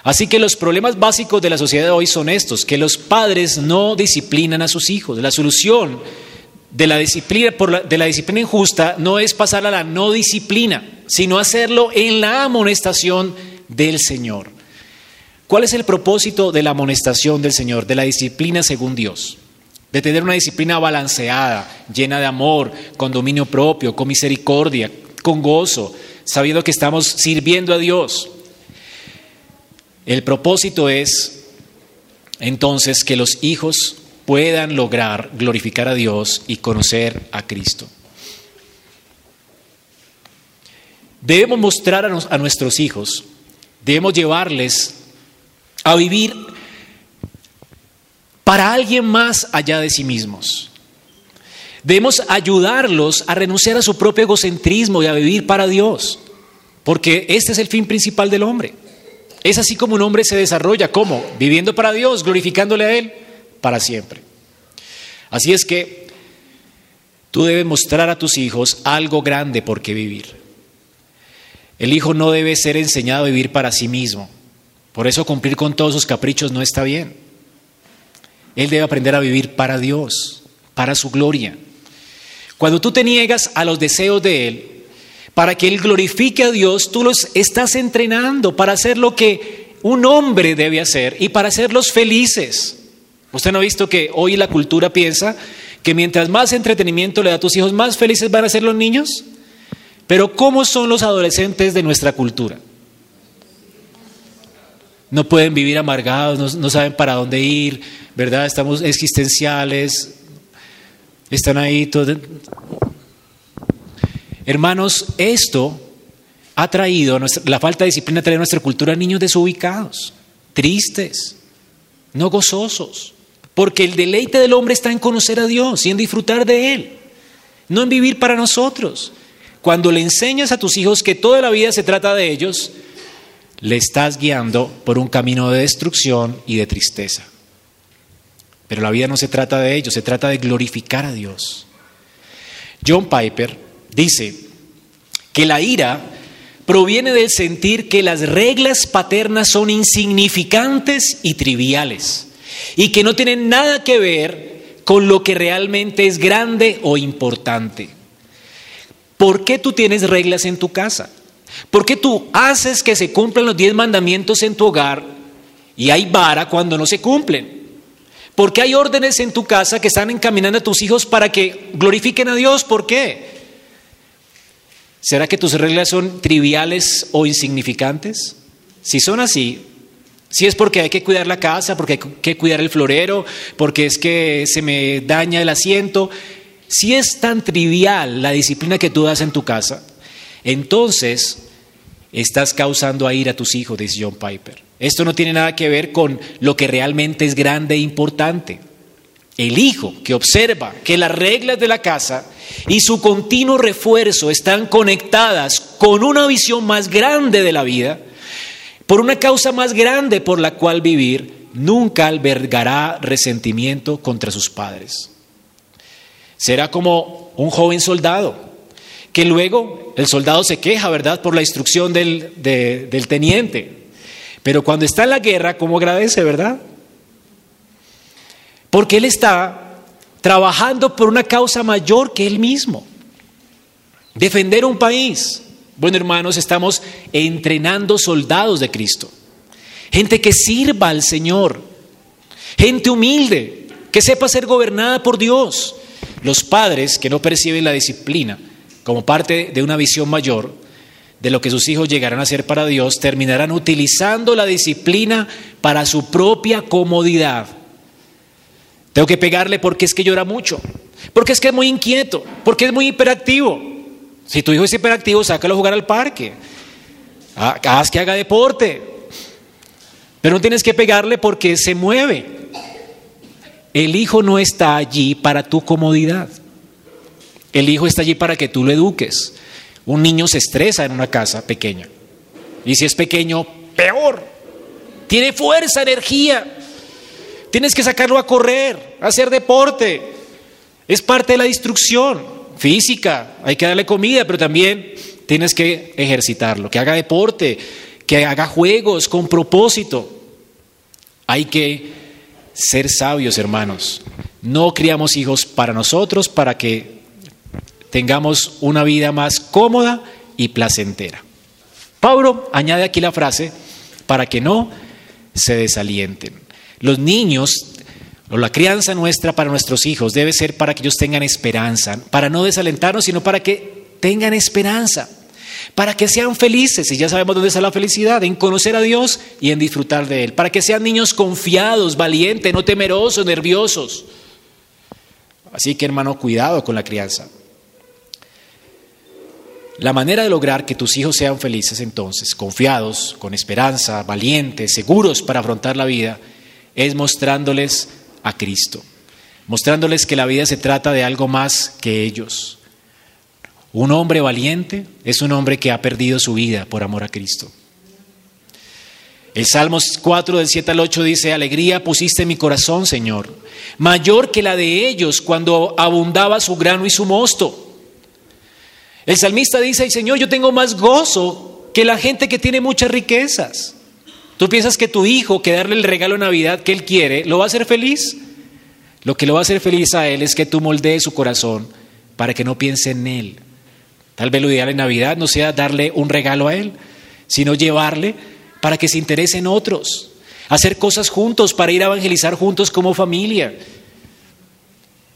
Así que los problemas básicos de la sociedad de hoy son estos, que los padres no disciplinan a sus hijos. La solución de la disciplina, de la disciplina injusta no es pasar a la no disciplina, sino hacerlo en la amonestación del Señor. ¿Cuál es el propósito de la amonestación del Señor, de la disciplina según Dios? De tener una disciplina balanceada, llena de amor, con dominio propio, con misericordia, con gozo, sabiendo que estamos sirviendo a Dios. El propósito es entonces que los hijos puedan lograr glorificar a Dios y conocer a Cristo. Debemos mostrar a, nuestros hijos, debemos llevarles a vivir para alguien más allá de sí mismos. Debemos ayudarlos a renunciar a su propio egocentrismo y a vivir para Dios, porque este es el fin principal del hombre. Es así como un hombre se desarrolla, ¿cómo? Viviendo para Dios, glorificándole a Él para siempre. Así es que tú debes mostrar a tus hijos algo grande por qué vivir. El hijo no debe ser enseñado a vivir para sí mismo. Por eso cumplir con todos sus caprichos no está bien. Él debe aprender a vivir para Dios, para su gloria. Cuando tú te niegas a los deseos de Él, para que Él glorifique a Dios, tú los estás entrenando para hacer lo que un hombre debe hacer y para hacerlos felices. ¿Usted no ha visto que hoy la cultura piensa que mientras más entretenimiento le da a tus hijos, más felices van a ser los niños? Pero ¿cómo son los adolescentes de nuestra cultura? No pueden vivir amargados, no, saben para dónde ir, ¿verdad? Estamos existenciales, están ahí todos Hermanos, esto ha traído, la falta de disciplina ha traído a nuestra cultura niños desubicados, tristes, no gozosos, porque el deleite del hombre está en conocer a Dios y en disfrutar de Él. no en vivir para nosotros. Cuando le enseñas a tus hijos que toda la vida se trata de ellos, le estás guiando por un camino de destrucción y de tristeza. Pero la vida no se trata de ellos, se trata de glorificar a Dios. John Piper dice que la ira proviene del sentir que las reglas paternas son insignificantes y triviales y que no tienen nada que ver con lo que realmente es grande o importante. ¿Por qué tú tienes reglas en tu casa? ¿Por qué tú haces que se cumplan los diez mandamientos en tu hogar y hay vara cuando no se cumplen? ¿Por qué hay órdenes en tu casa que están encaminando a tus hijos para que glorifiquen a Dios? ¿Por qué? ¿Será que tus reglas son triviales o insignificantes? Si son así, si es porque hay que cuidar la casa, porque hay que cuidar el florero, porque es que se me daña el asiento, si es tan trivial la disciplina que tú das en tu casa, entonces estás causando a ir a tus hijos, dice John Piper. Esto no tiene nada que ver con lo que realmente es grande e importante. El hijo que observa que las reglas de la casa y su continuo refuerzo están conectadas con una visión más grande de la vida, por una causa más grande por la cual vivir, nunca albergará resentimiento contra sus padres. Será como un joven soldado, que luego el soldado se queja, ¿verdad?, por la instrucción del, del teniente. Pero cuando está en la guerra, ¿cómo agradece, verdad? Porque él está trabajando por una causa mayor que él mismo. Defender un país. Bueno, hermanos, estamos entrenando soldados de Cristo. Gente que sirva al Señor. Gente humilde, que sepa ser gobernada por Dios. Los padres que no perciben la disciplina como parte de una visión mayor de lo que sus hijos llegarán a ser para Dios, terminarán utilizando la disciplina para su propia comodidad tengo que pegarle porque es que llora mucho, porque es que es muy inquieto, porque es muy hiperactivo. Si tu hijo es hiperactivo, sácalo a jugar al parque. Haz que haga deporte. Pero no tienes que pegarle porque se mueve. El hijo no está allí para tu comodidad. El hijo está allí para que tú lo eduques. Un niño se estresa en una casa pequeña. Y si es pequeño, peor. Tiene fuerza, energía. Tienes que sacarlo a correr, a hacer deporte. Es parte de la instrucción física. Hay que darle comida, pero también tienes que ejercitarlo, que haga deporte, que haga juegos con propósito. Hay que ser sabios, hermanos. No criamos hijos para nosotros, para que tengamos una vida más cómoda y placentera. Pablo añade aquí la frase, para que no se desalienten. Los niños o la crianza nuestra para nuestros hijos debe ser para que ellos tengan esperanza, para no desalentarnos, sino para que tengan esperanza, para que sean felices, y ya sabemos dónde está la felicidad, en conocer a Dios y en disfrutar de Él, para que sean niños confiados, valientes, no temerosos, nerviosos. Así que hermano, cuidado con la crianza. La manera de lograr que tus hijos sean felices entonces, confiados, con esperanza, valientes, seguros para afrontar la vida, es mostrándoles a Cristo, mostrándoles que la vida se trata de algo más que ellos. Un hombre valiente es un hombre que ha perdido su vida por amor a Cristo. El Salmos 4 del 7 al 8 dice, alegría pusiste en mi corazón, Señor, mayor que la de ellos cuando abundaba su grano y su mosto. El salmista dice, Señor, yo tengo más gozo que la gente que tiene muchas riquezas. ¿Tú piensas que tu hijo, que darle el regalo de Navidad que él quiere, lo va a hacer feliz? Lo que lo va a hacer feliz a él es que tú moldees su corazón para que no piense en él. Tal vez lo ideal en Navidad no sea darle un regalo a él, sino llevarle para que se interese en otros, hacer cosas juntos para ir a evangelizar juntos como familia,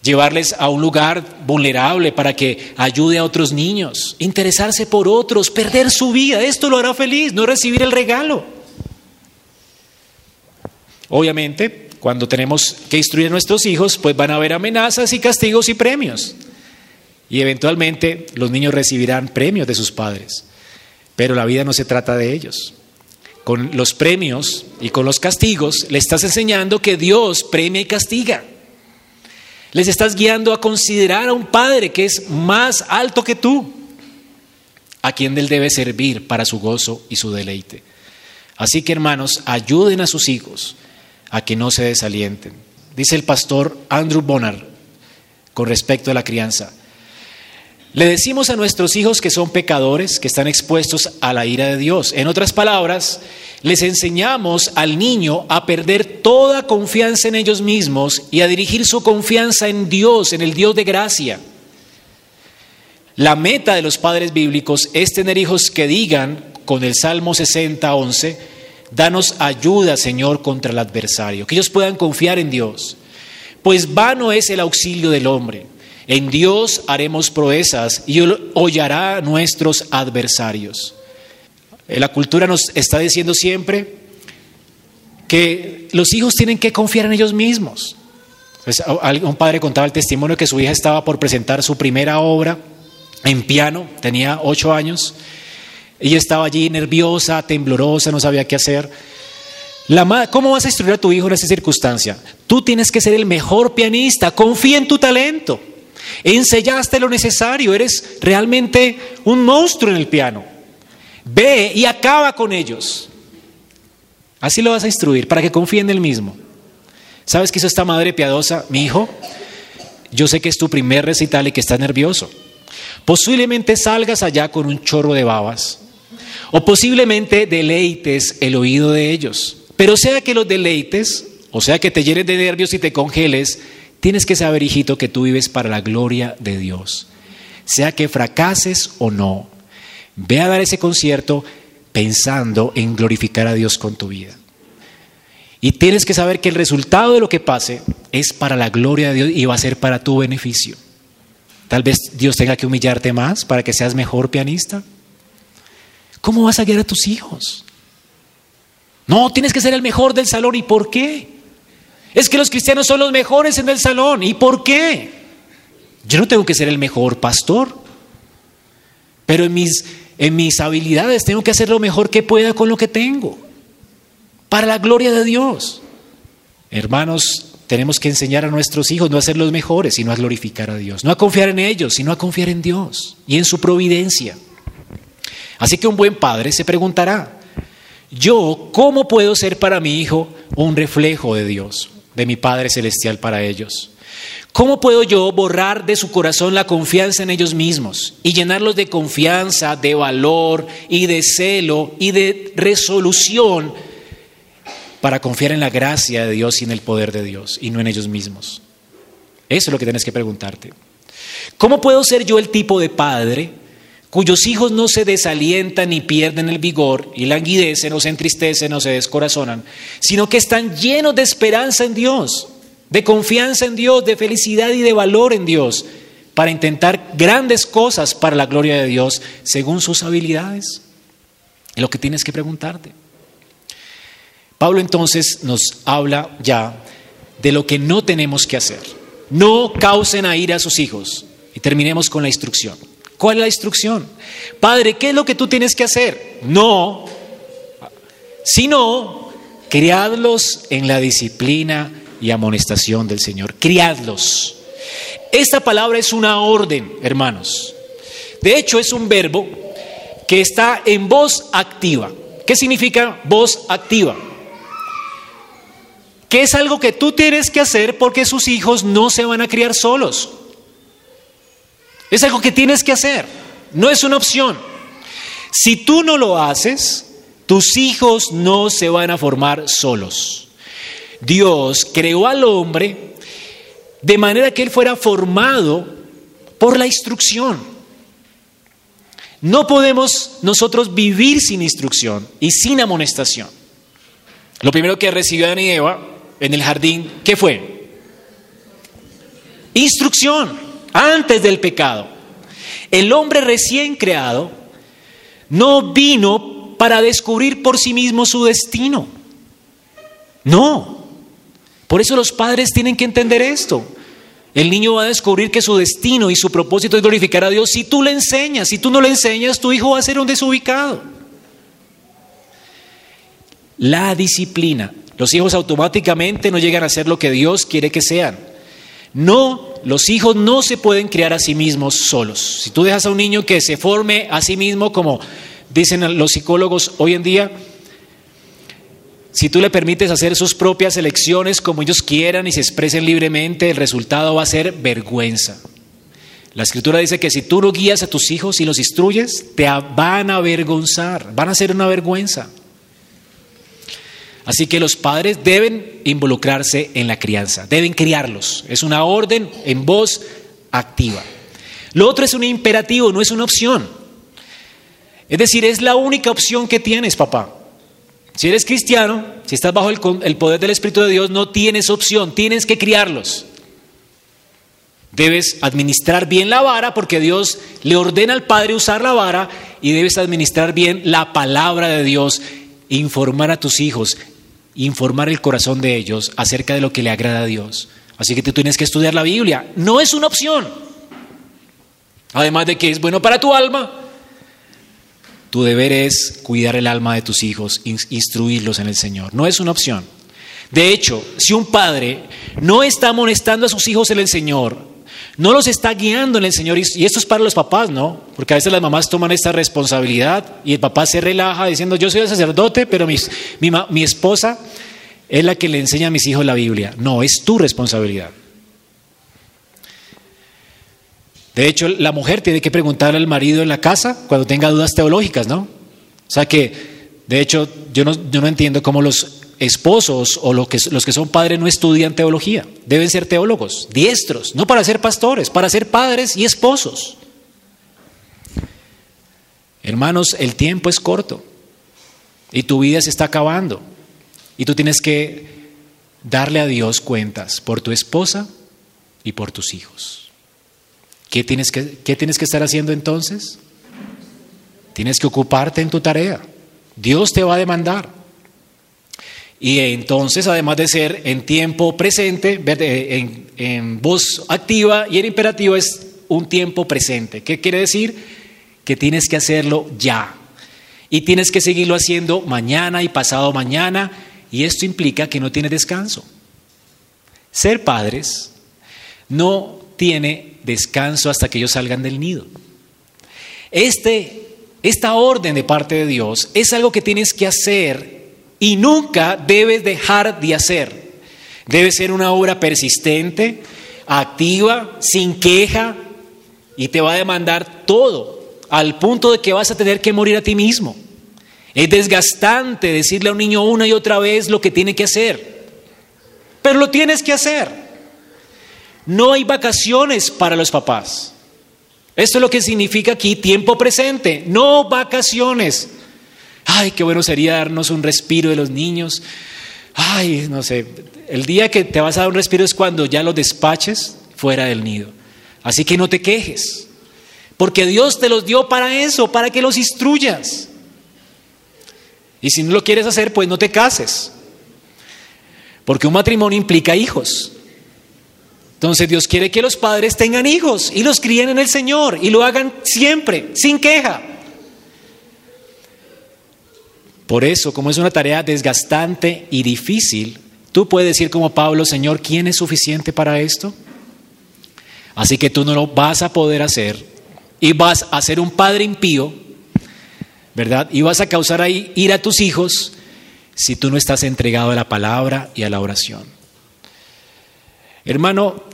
llevarles a un lugar vulnerable para que ayude a otros niños, interesarse por otros, perder su vida, esto lo hará feliz, no recibir el regalo. Obviamente, cuando tenemos que instruir a nuestros hijos, pues van a haber amenazas y castigos y premios. Y eventualmente los niños recibirán premios de sus padres. Pero la vida no se trata de ellos. Con los premios y con los castigos le estás enseñando que Dios premia y castiga. Les estás guiando a considerar a un padre que es más alto que tú, a quien él debe servir para su gozo y su deleite. Así que hermanos, ayuden a sus hijos a que no se desalienten. Dice el pastor Andrew Bonner con respecto a la crianza. Le decimos a nuestros hijos que son pecadores, que están expuestos a la ira de Dios. En otras palabras, les enseñamos al niño a perder toda confianza en ellos mismos y a dirigir su confianza en Dios, en el Dios de gracia. La meta de los padres bíblicos es tener hijos que digan, con el Salmo 60, 11, danos ayuda, Señor, contra el adversario, que ellos puedan confiar en Dios. Pues vano es el auxilio del hombre. En Dios haremos proezas y Él hollará nuestros adversarios. Eh, la cultura nos está diciendo siempre que los hijos tienen que confiar en ellos mismos. Pues, un padre contaba el testimonio que su hija estaba por presentar su primera obra en piano, tenía ocho años. Ella estaba allí nerviosa, temblorosa, no sabía qué hacer. La ¿Cómo vas a instruir a tu hijo en esa circunstancia? Tú tienes que ser el mejor pianista, confía en tu talento. Enseñaste lo necesario, eres realmente un monstruo en el piano. Ve y acaba con ellos. Así lo vas a instruir, para que confíe en él mismo. ¿Sabes qué hizo esta madre piadosa? Mi hijo, yo sé que es tu primer recital y que estás nervioso. Posiblemente salgas allá con un chorro de babas. O posiblemente deleites el oído de ellos. Pero sea que los deleites, o sea que te llenes de nervios y te congeles, tienes que saber, hijito, que tú vives para la gloria de Dios. Sea que fracases o no, Ve a dar ese concierto pensando en glorificar a Dios con tu vida. Y tienes que saber que el resultado de lo que pase es para la gloria de Dios y va a ser para tu beneficio. Tal vez Dios tenga que humillarte más para que seas mejor pianista. ¿Cómo vas a guiar a tus hijos? No, tienes que ser el mejor del salón. ¿Y por qué? Es que los cristianos son los mejores en el salón. ¿Y por qué? Yo no tengo que ser el mejor pastor. Pero en mis en mis habilidades, tengo que hacer lo mejor que pueda con lo que tengo, para la gloria de Dios. Hermanos, tenemos que enseñar a nuestros hijos no a ser los mejores, sino a glorificar a Dios, no a confiar en ellos, sino a confiar en Dios y en su providencia. Así que un buen padre se preguntará, yo, ¿cómo puedo ser para mi hijo un reflejo de Dios, de mi Padre Celestial para ellos? ¿Cómo puedo yo borrar de su corazón la confianza en ellos mismos y llenarlos de confianza, de valor y de celo y de resolución para confiar en la gracia de Dios y en el poder de Dios y no en ellos mismos? Eso es lo que tienes que preguntarte. ¿Cómo puedo ser yo el tipo de padre cuyos hijos no se desalientan ni pierden el vigor y languidecen o se entristecen o se descorazonan, sino que están llenos de esperanza en Dios? de confianza en Dios, de felicidad y de valor en Dios, para intentar grandes cosas para la gloria de Dios según sus habilidades. Es lo que tienes que preguntarte. Pablo entonces nos habla ya de lo que no tenemos que hacer. No causen a ira a sus hijos. Y terminemos con la instrucción. ¿Cuál es la instrucción? Padre, ¿qué es lo que tú tienes que hacer? No, sino criadlos en la disciplina y amonestación del Señor. Criadlos. Esta palabra es una orden, hermanos. De hecho, es un verbo que está en voz activa. ¿Qué significa voz activa? Que es algo que tú tienes que hacer porque sus hijos no se van a criar solos. Es algo que tienes que hacer. No es una opción. Si tú no lo haces, tus hijos no se van a formar solos. Dios creó al hombre de manera que él fuera formado por la instrucción. No podemos nosotros vivir sin instrucción y sin amonestación. Lo primero que recibió Adán y Eva en el jardín, ¿qué fue? Instrucción antes del pecado. El hombre recién creado no vino para descubrir por sí mismo su destino. No, por eso los padres tienen que entender esto. El niño va a descubrir que su destino y su propósito es glorificar a Dios si tú le enseñas. Si tú no le enseñas, tu hijo va a ser un desubicado. La disciplina. Los hijos automáticamente no llegan a ser lo que Dios quiere que sean. No, los hijos no se pueden criar a sí mismos solos. Si tú dejas a un niño que se forme a sí mismo, como dicen los psicólogos hoy en día, si tú le permites hacer sus propias elecciones como ellos quieran y se expresen libremente, el resultado va a ser vergüenza. La escritura dice que si tú no guías a tus hijos y los instruyes, te van a avergonzar, van a ser una vergüenza. Así que los padres deben involucrarse en la crianza, deben criarlos. Es una orden en voz activa. Lo otro es un imperativo, no es una opción. Es decir, es la única opción que tienes, papá. Si eres cristiano, si estás bajo el, el poder del Espíritu de Dios, no tienes opción, tienes que criarlos. Debes administrar bien la vara porque Dios le ordena al Padre usar la vara y debes administrar bien la palabra de Dios, informar a tus hijos, informar el corazón de ellos acerca de lo que le agrada a Dios. Así que tú tienes que estudiar la Biblia. No es una opción. Además de que es bueno para tu alma, tu deber es cuidar el alma de tus hijos, instruirlos en el Señor. No es una opción. De hecho, si un padre no está amonestando a sus hijos en el Señor, no los está guiando en el Señor, y esto es para los papás, ¿no? Porque a veces las mamás toman esta responsabilidad y el papá se relaja diciendo, yo soy el sacerdote, pero mi, mi esposa es la que le enseña a mis hijos la Biblia. No, es tu responsabilidad. De hecho, la mujer tiene que preguntarle al marido en la casa cuando tenga dudas teológicas, ¿no? O sea que, de hecho, yo no, yo no entiendo cómo los esposos o los que, son padres no estudian teología. Deben ser teólogos, diestros, no para ser pastores, para ser padres y esposos. Hermanos, el tiempo es corto y tu vida se está acabando y tú tienes que darle a Dios cuentas por tu esposa y por tus hijos. ¿Qué tienes que, qué tienes que estar haciendo entonces? Tienes que ocuparte en tu tarea. Dios te va a demandar. Y entonces, además de ser en tiempo presente, en, en, voz activa y en imperativo, es un tiempo presente. ¿Qué quiere decir? Que tienes que hacerlo ya. Y tienes que seguirlo haciendo mañana y pasado mañana. Y esto implica que no tiene descanso. Ser padres no tiene descanso hasta que ellos salgan del nido. Este, esta orden de parte de Dios es algo que tienes que hacer y nunca debes dejar de hacer. Debe ser una obra persistente, activa, sin queja y te va a demandar todo al punto de que vas a tener que morir a ti mismo. Es desgastante decirle a un niño una y otra vez lo que tiene que hacer, pero lo tienes que hacer. No hay vacaciones para los papás. Esto es lo que significa aquí tiempo presente, no vacaciones. Ay, qué bueno sería darnos un respiro de los niños. Ay, no sé, el día que te vas a dar un respiro es cuando ya los despaches fuera del nido. Así que no te quejes, porque Dios te los dio para eso, para que los instruyas. Y si no lo quieres hacer, pues no te cases, porque un matrimonio implica hijos. Entonces Dios quiere que los padres tengan hijos y los críen en el Señor y lo hagan siempre, sin queja. Por eso, como es una tarea desgastante y difícil, tú puedes decir como Pablo, Señor, ¿quién es suficiente para esto? Así que tú no lo vas a poder hacer y vas a ser un padre impío, ¿verdad? Y vas a causar ahí ir a tus hijos si tú no estás entregado a la palabra y a la oración. Hermano,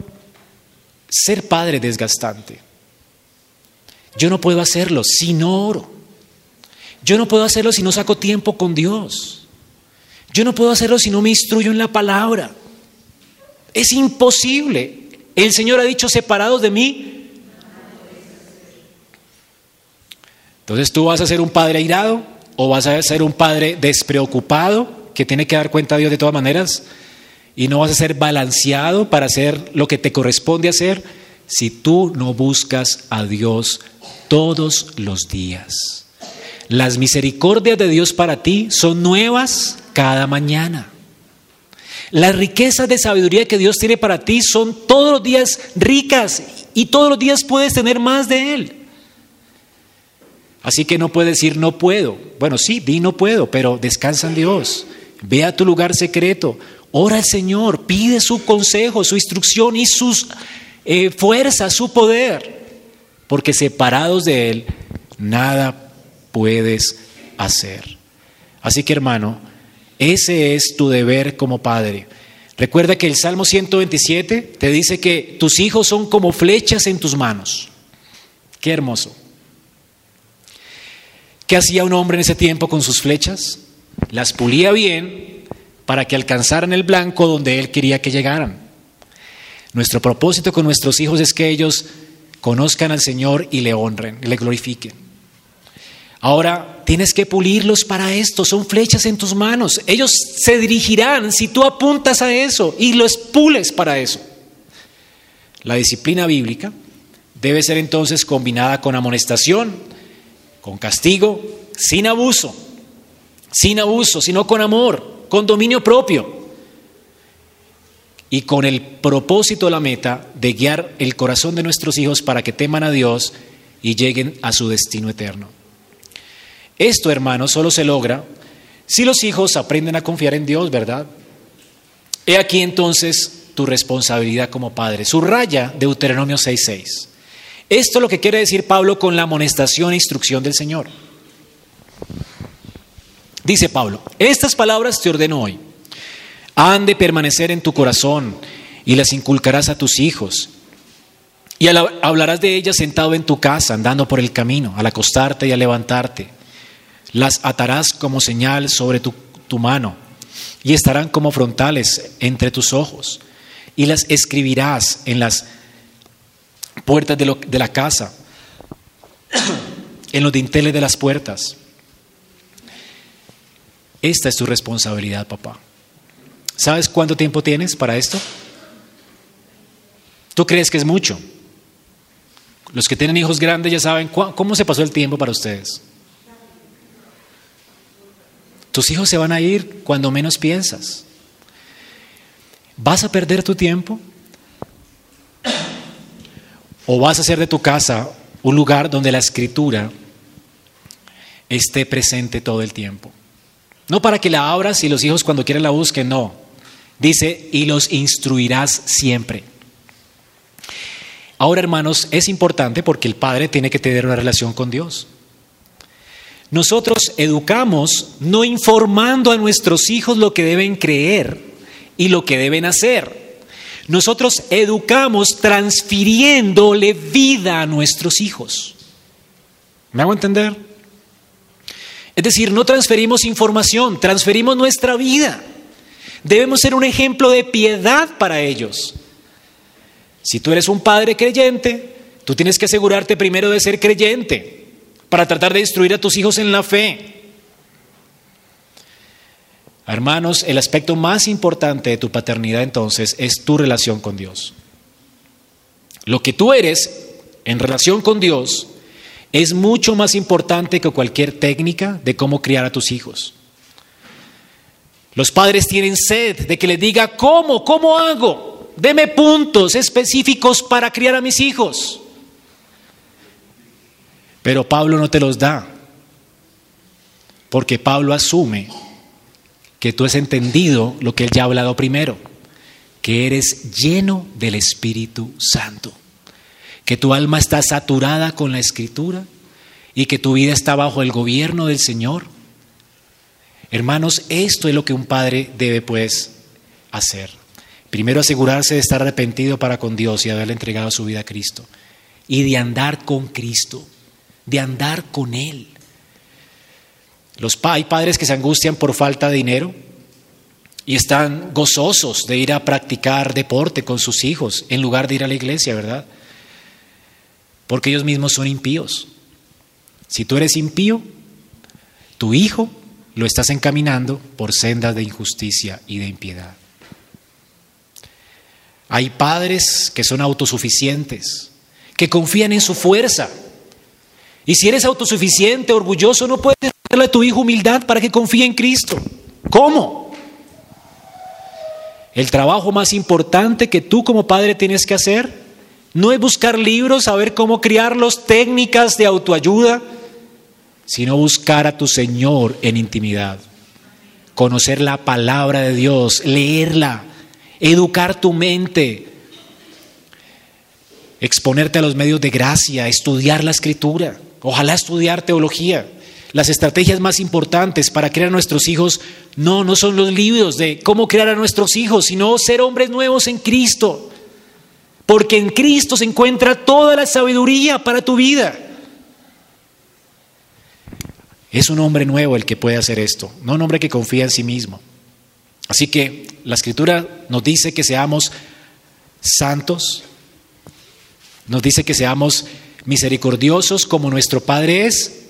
ser padre es desgastante. Yo no puedo hacerlo si no oro. Yo no puedo hacerlo si no saco tiempo con Dios. Yo no puedo hacerlo si no me instruyo en la palabra. Es imposible. El Señor ha dicho, separados de mí. Entonces tú vas a ser un padre airado o vas a ser un padre despreocupado que tiene que dar cuenta a Dios de todas maneras y no vas a ser balanceado para hacer lo que te corresponde hacer si tú no buscas a Dios todos los días. Las misericordias de Dios para ti son nuevas cada mañana. Las riquezas de sabiduría que Dios tiene para ti son todos los días ricas y todos los días puedes tener más de Él. Así que no puedes decir no puedo. Bueno, sí, di no puedo, pero descansa en Dios. Ve a tu lugar secreto, ora al Señor, pide su consejo, su instrucción y sus eh, fuerzas, su poder, porque separados de Él, nada puedes hacer. Así que hermano, ese es tu deber como padre. Recuerda que el Salmo 127 te dice que tus hijos son como flechas en tus manos. Qué hermoso. ¿Qué hacía un hombre en ese tiempo con sus flechas? Las pulía bien para que alcanzaran el blanco donde él quería que llegaran. Nuestro propósito con nuestros hijos es que ellos conozcan al Señor y le honren, le glorifiquen. Ahora tienes que pulirlos para esto, son flechas en tus manos. Ellos se dirigirán si tú apuntas a eso y los pules para eso. La disciplina bíblica debe ser entonces combinada con amonestación, con castigo, sin abuso, sin abuso, sino con amor, con dominio propio y con el propósito, la meta de guiar el corazón de nuestros hijos para que teman a Dios y lleguen a su destino eterno. Esto, hermanos, solo se logra si los hijos aprenden a confiar en Dios, ¿verdad? He aquí entonces tu responsabilidad como padre. Subraya Deuteronomio 6:6. Esto es lo que quiere decir Pablo con la amonestación e instrucción del Señor. Dice Pablo, estas palabras te ordeno hoy. Han de permanecer en tu corazón y las inculcarás a tus hijos. Y hablarás de ellas sentado en tu casa, andando por el camino, al acostarte y al levantarte. Las atarás como señal sobre tu, mano y estarán como frontales entre tus ojos. Y las escribirás en las puertas de, de la casa, en los dinteles de las puertas. Esta es tu responsabilidad, papá. ¿Sabes cuánto tiempo tienes para esto? ¿Tú crees que es mucho? Los que tienen hijos grandes ya saben cómo se pasó el tiempo para ustedes. Tus hijos se van a ir cuando menos piensas. ¿Vas a perder tu tiempo? ¿O vas a hacer de tu casa un lugar donde la escritura esté presente todo el tiempo? No para que la abras y los hijos cuando quieran la busquen, no. Dice, y los instruirás siempre. Ahora, hermanos, es importante porque el padre tiene que tener una relación con Dios. Nosotros educamos no informando a nuestros hijos lo que deben creer y lo que deben hacer. Nosotros educamos transfiriéndole vida a nuestros hijos. ¿Me hago entender? Es decir, no transferimos información, transferimos nuestra vida. Debemos ser un ejemplo de piedad para ellos. Si tú eres un padre creyente, tú tienes que asegurarte primero de ser creyente para tratar de instruir a tus hijos en la fe. Hermanos, el aspecto más importante de tu paternidad entonces es tu relación con Dios. Lo que tú eres en relación con Dios es mucho más importante que cualquier técnica de cómo criar a tus hijos. Los padres tienen sed de que les diga, ¿cómo? ¿Cómo hago? Deme puntos específicos para criar a mis hijos. Pero Pablo no te los da, porque Pablo asume que tú has entendido lo que él ya ha hablado primero, que eres lleno del Espíritu Santo, que tu alma está saturada con la Escritura y que tu vida está bajo el gobierno del Señor. Hermanos, esto es lo que un padre debe pues hacer. Primero asegurarse de estar arrepentido para con Dios y haberle entregado su vida a Cristo. Y de andar con Cristo, de andar con Él. Los hay padres que se angustian por falta de dinero y están gozosos de ir a practicar deporte con sus hijos en lugar de ir a la iglesia, ¿verdad? Porque ellos mismos son impíos. Si tú eres impío, tu hijo lo estás encaminando por sendas de injusticia y de impiedad. Hay padres que son autosuficientes, que confían en su fuerza. Y si eres autosuficiente, orgulloso, no puedes a tu hijo humildad para que confíe en Cristo. ¿Cómo? El trabajo más importante que tú como padre tienes que hacer no es buscar libros, saber cómo criarlos, técnicas de autoayuda, sino buscar a tu Señor en intimidad. conocer la palabra de Dios, leerla, educar tu mente, exponerte a los medios de gracia, estudiar la escritura, ojalá estudiar teología. Las estrategias más importantes para crear a nuestros hijos no, no son los libros de cómo crear a nuestros hijos, sino ser hombres nuevos en Cristo. Porque en Cristo se encuentra toda la sabiduría para tu vida. Es un hombre nuevo el que puede hacer esto, no un hombre que confía en sí mismo. Así que la escritura nos dice que seamos santos, nos dice que seamos misericordiosos como nuestro Padre es.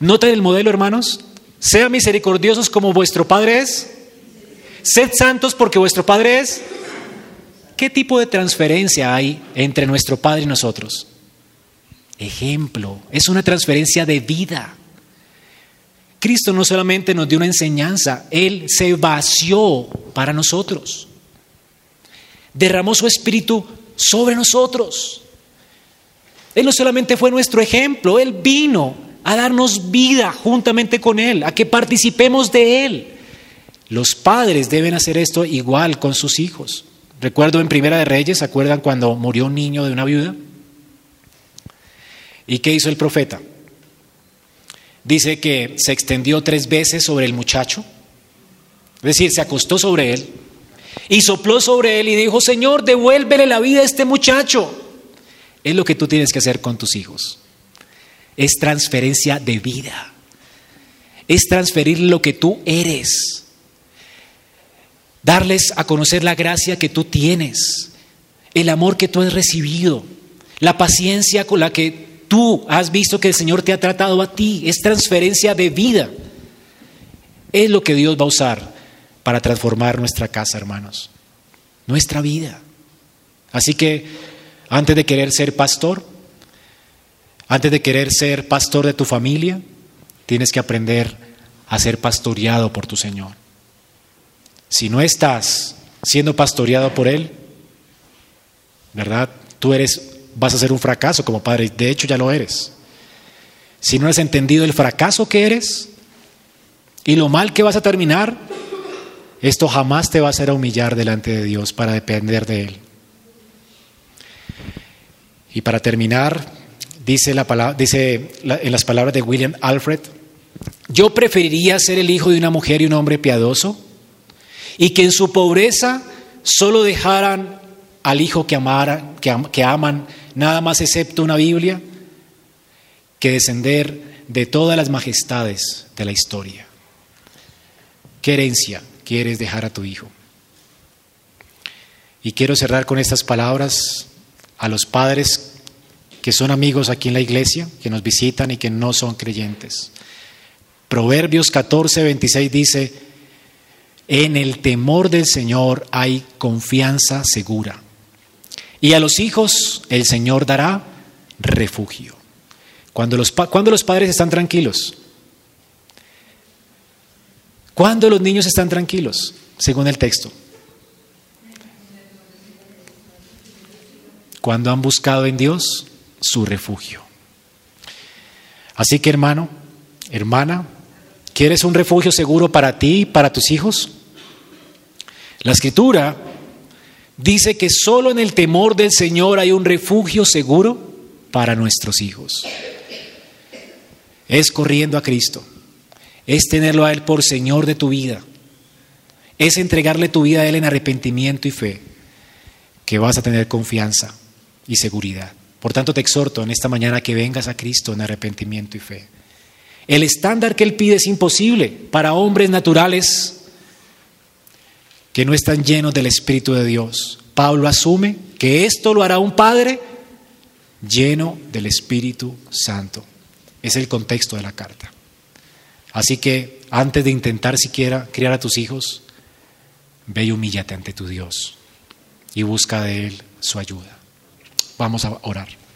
¿Noten el modelo, hermanos? Sean misericordiosos como vuestro Padre es. Sed santos porque vuestro Padre es. ¿Qué tipo de transferencia hay entre nuestro Padre y nosotros? ejemplo, es una transferencia de vida. Cristo no solamente nos dio una enseñanza, Él se vació para nosotros. Derramó su espíritu sobre nosotros. Él no solamente fue nuestro ejemplo, Él vino a darnos vida juntamente con Él, a que participemos de Él. Los padres deben hacer esto igual con sus hijos. Recuerdo en Primera de Reyes, ¿se acuerdan cuando murió un niño de una viuda? ¿Y qué hizo el profeta? Dice que se extendió tres veces sobre el muchacho, es decir, se acostó sobre él y sopló sobre él y dijo, Señor, devuélvele la vida a este muchacho. Es lo que tú tienes que hacer con tus hijos. Es transferencia de vida. Es transferir lo que tú eres. Darles a conocer la gracia que tú tienes, el amor que tú has recibido, la paciencia con la que Tú has visto que el Señor te ha tratado a ti, es transferencia de vida. Es lo que Dios va a usar para transformar nuestra casa, hermanos, nuestra vida. Así que antes de querer ser pastor, antes de querer ser pastor de tu familia, tienes que aprender a ser pastoreado por tu Señor. Si no estás siendo pastoreado por Él, ¿verdad? Tú eres vas a ser un fracaso como padre. De hecho, ya lo eres. Si no has entendido el fracaso que eres y lo mal que vas a terminar, esto jamás te va a hacer humillar delante de Dios para depender de Él. Y para terminar, dice, la palabra, dice en las palabras de William Alfred, yo preferiría ser el hijo de una mujer y un hombre piadoso y que en su pobreza solo dejaran al hijo que, amara, que, que aman nada más excepto una Biblia, que descender de todas las majestades de la historia. ¿Qué herencia quieres dejar a tu hijo? Y quiero cerrar con estas palabras a los padres que son amigos aquí en la iglesia, que nos visitan y que no son creyentes. Proverbios 14, 26 dice, en el temor del Señor hay confianza segura y a los hijos el Señor dará refugio. Cuando los, cuando los padres están tranquilos. Cuando los niños están tranquilos, según el texto. Cuando han buscado en Dios su refugio. Así que hermano, hermana, ¿quieres un refugio seguro para ti y para tus hijos? La escritura dice que solo en el temor del Señor hay un refugio seguro para nuestros hijos. Es corriendo a Cristo, es tenerlo a Él por Señor de tu vida, es entregarle tu vida a Él en arrepentimiento y fe, que vas a tener confianza y seguridad. Por tanto, te exhorto en esta mañana que vengas a Cristo en arrepentimiento y fe. El estándar que Él pide es imposible para hombres naturales que no están llenos del Espíritu de Dios. Pablo asume que esto lo hará un Padre lleno del Espíritu Santo. Es el contexto de la carta. Así que antes de intentar siquiera criar a tus hijos, ve y humíllate ante tu Dios y busca de Él su ayuda. Vamos a orar.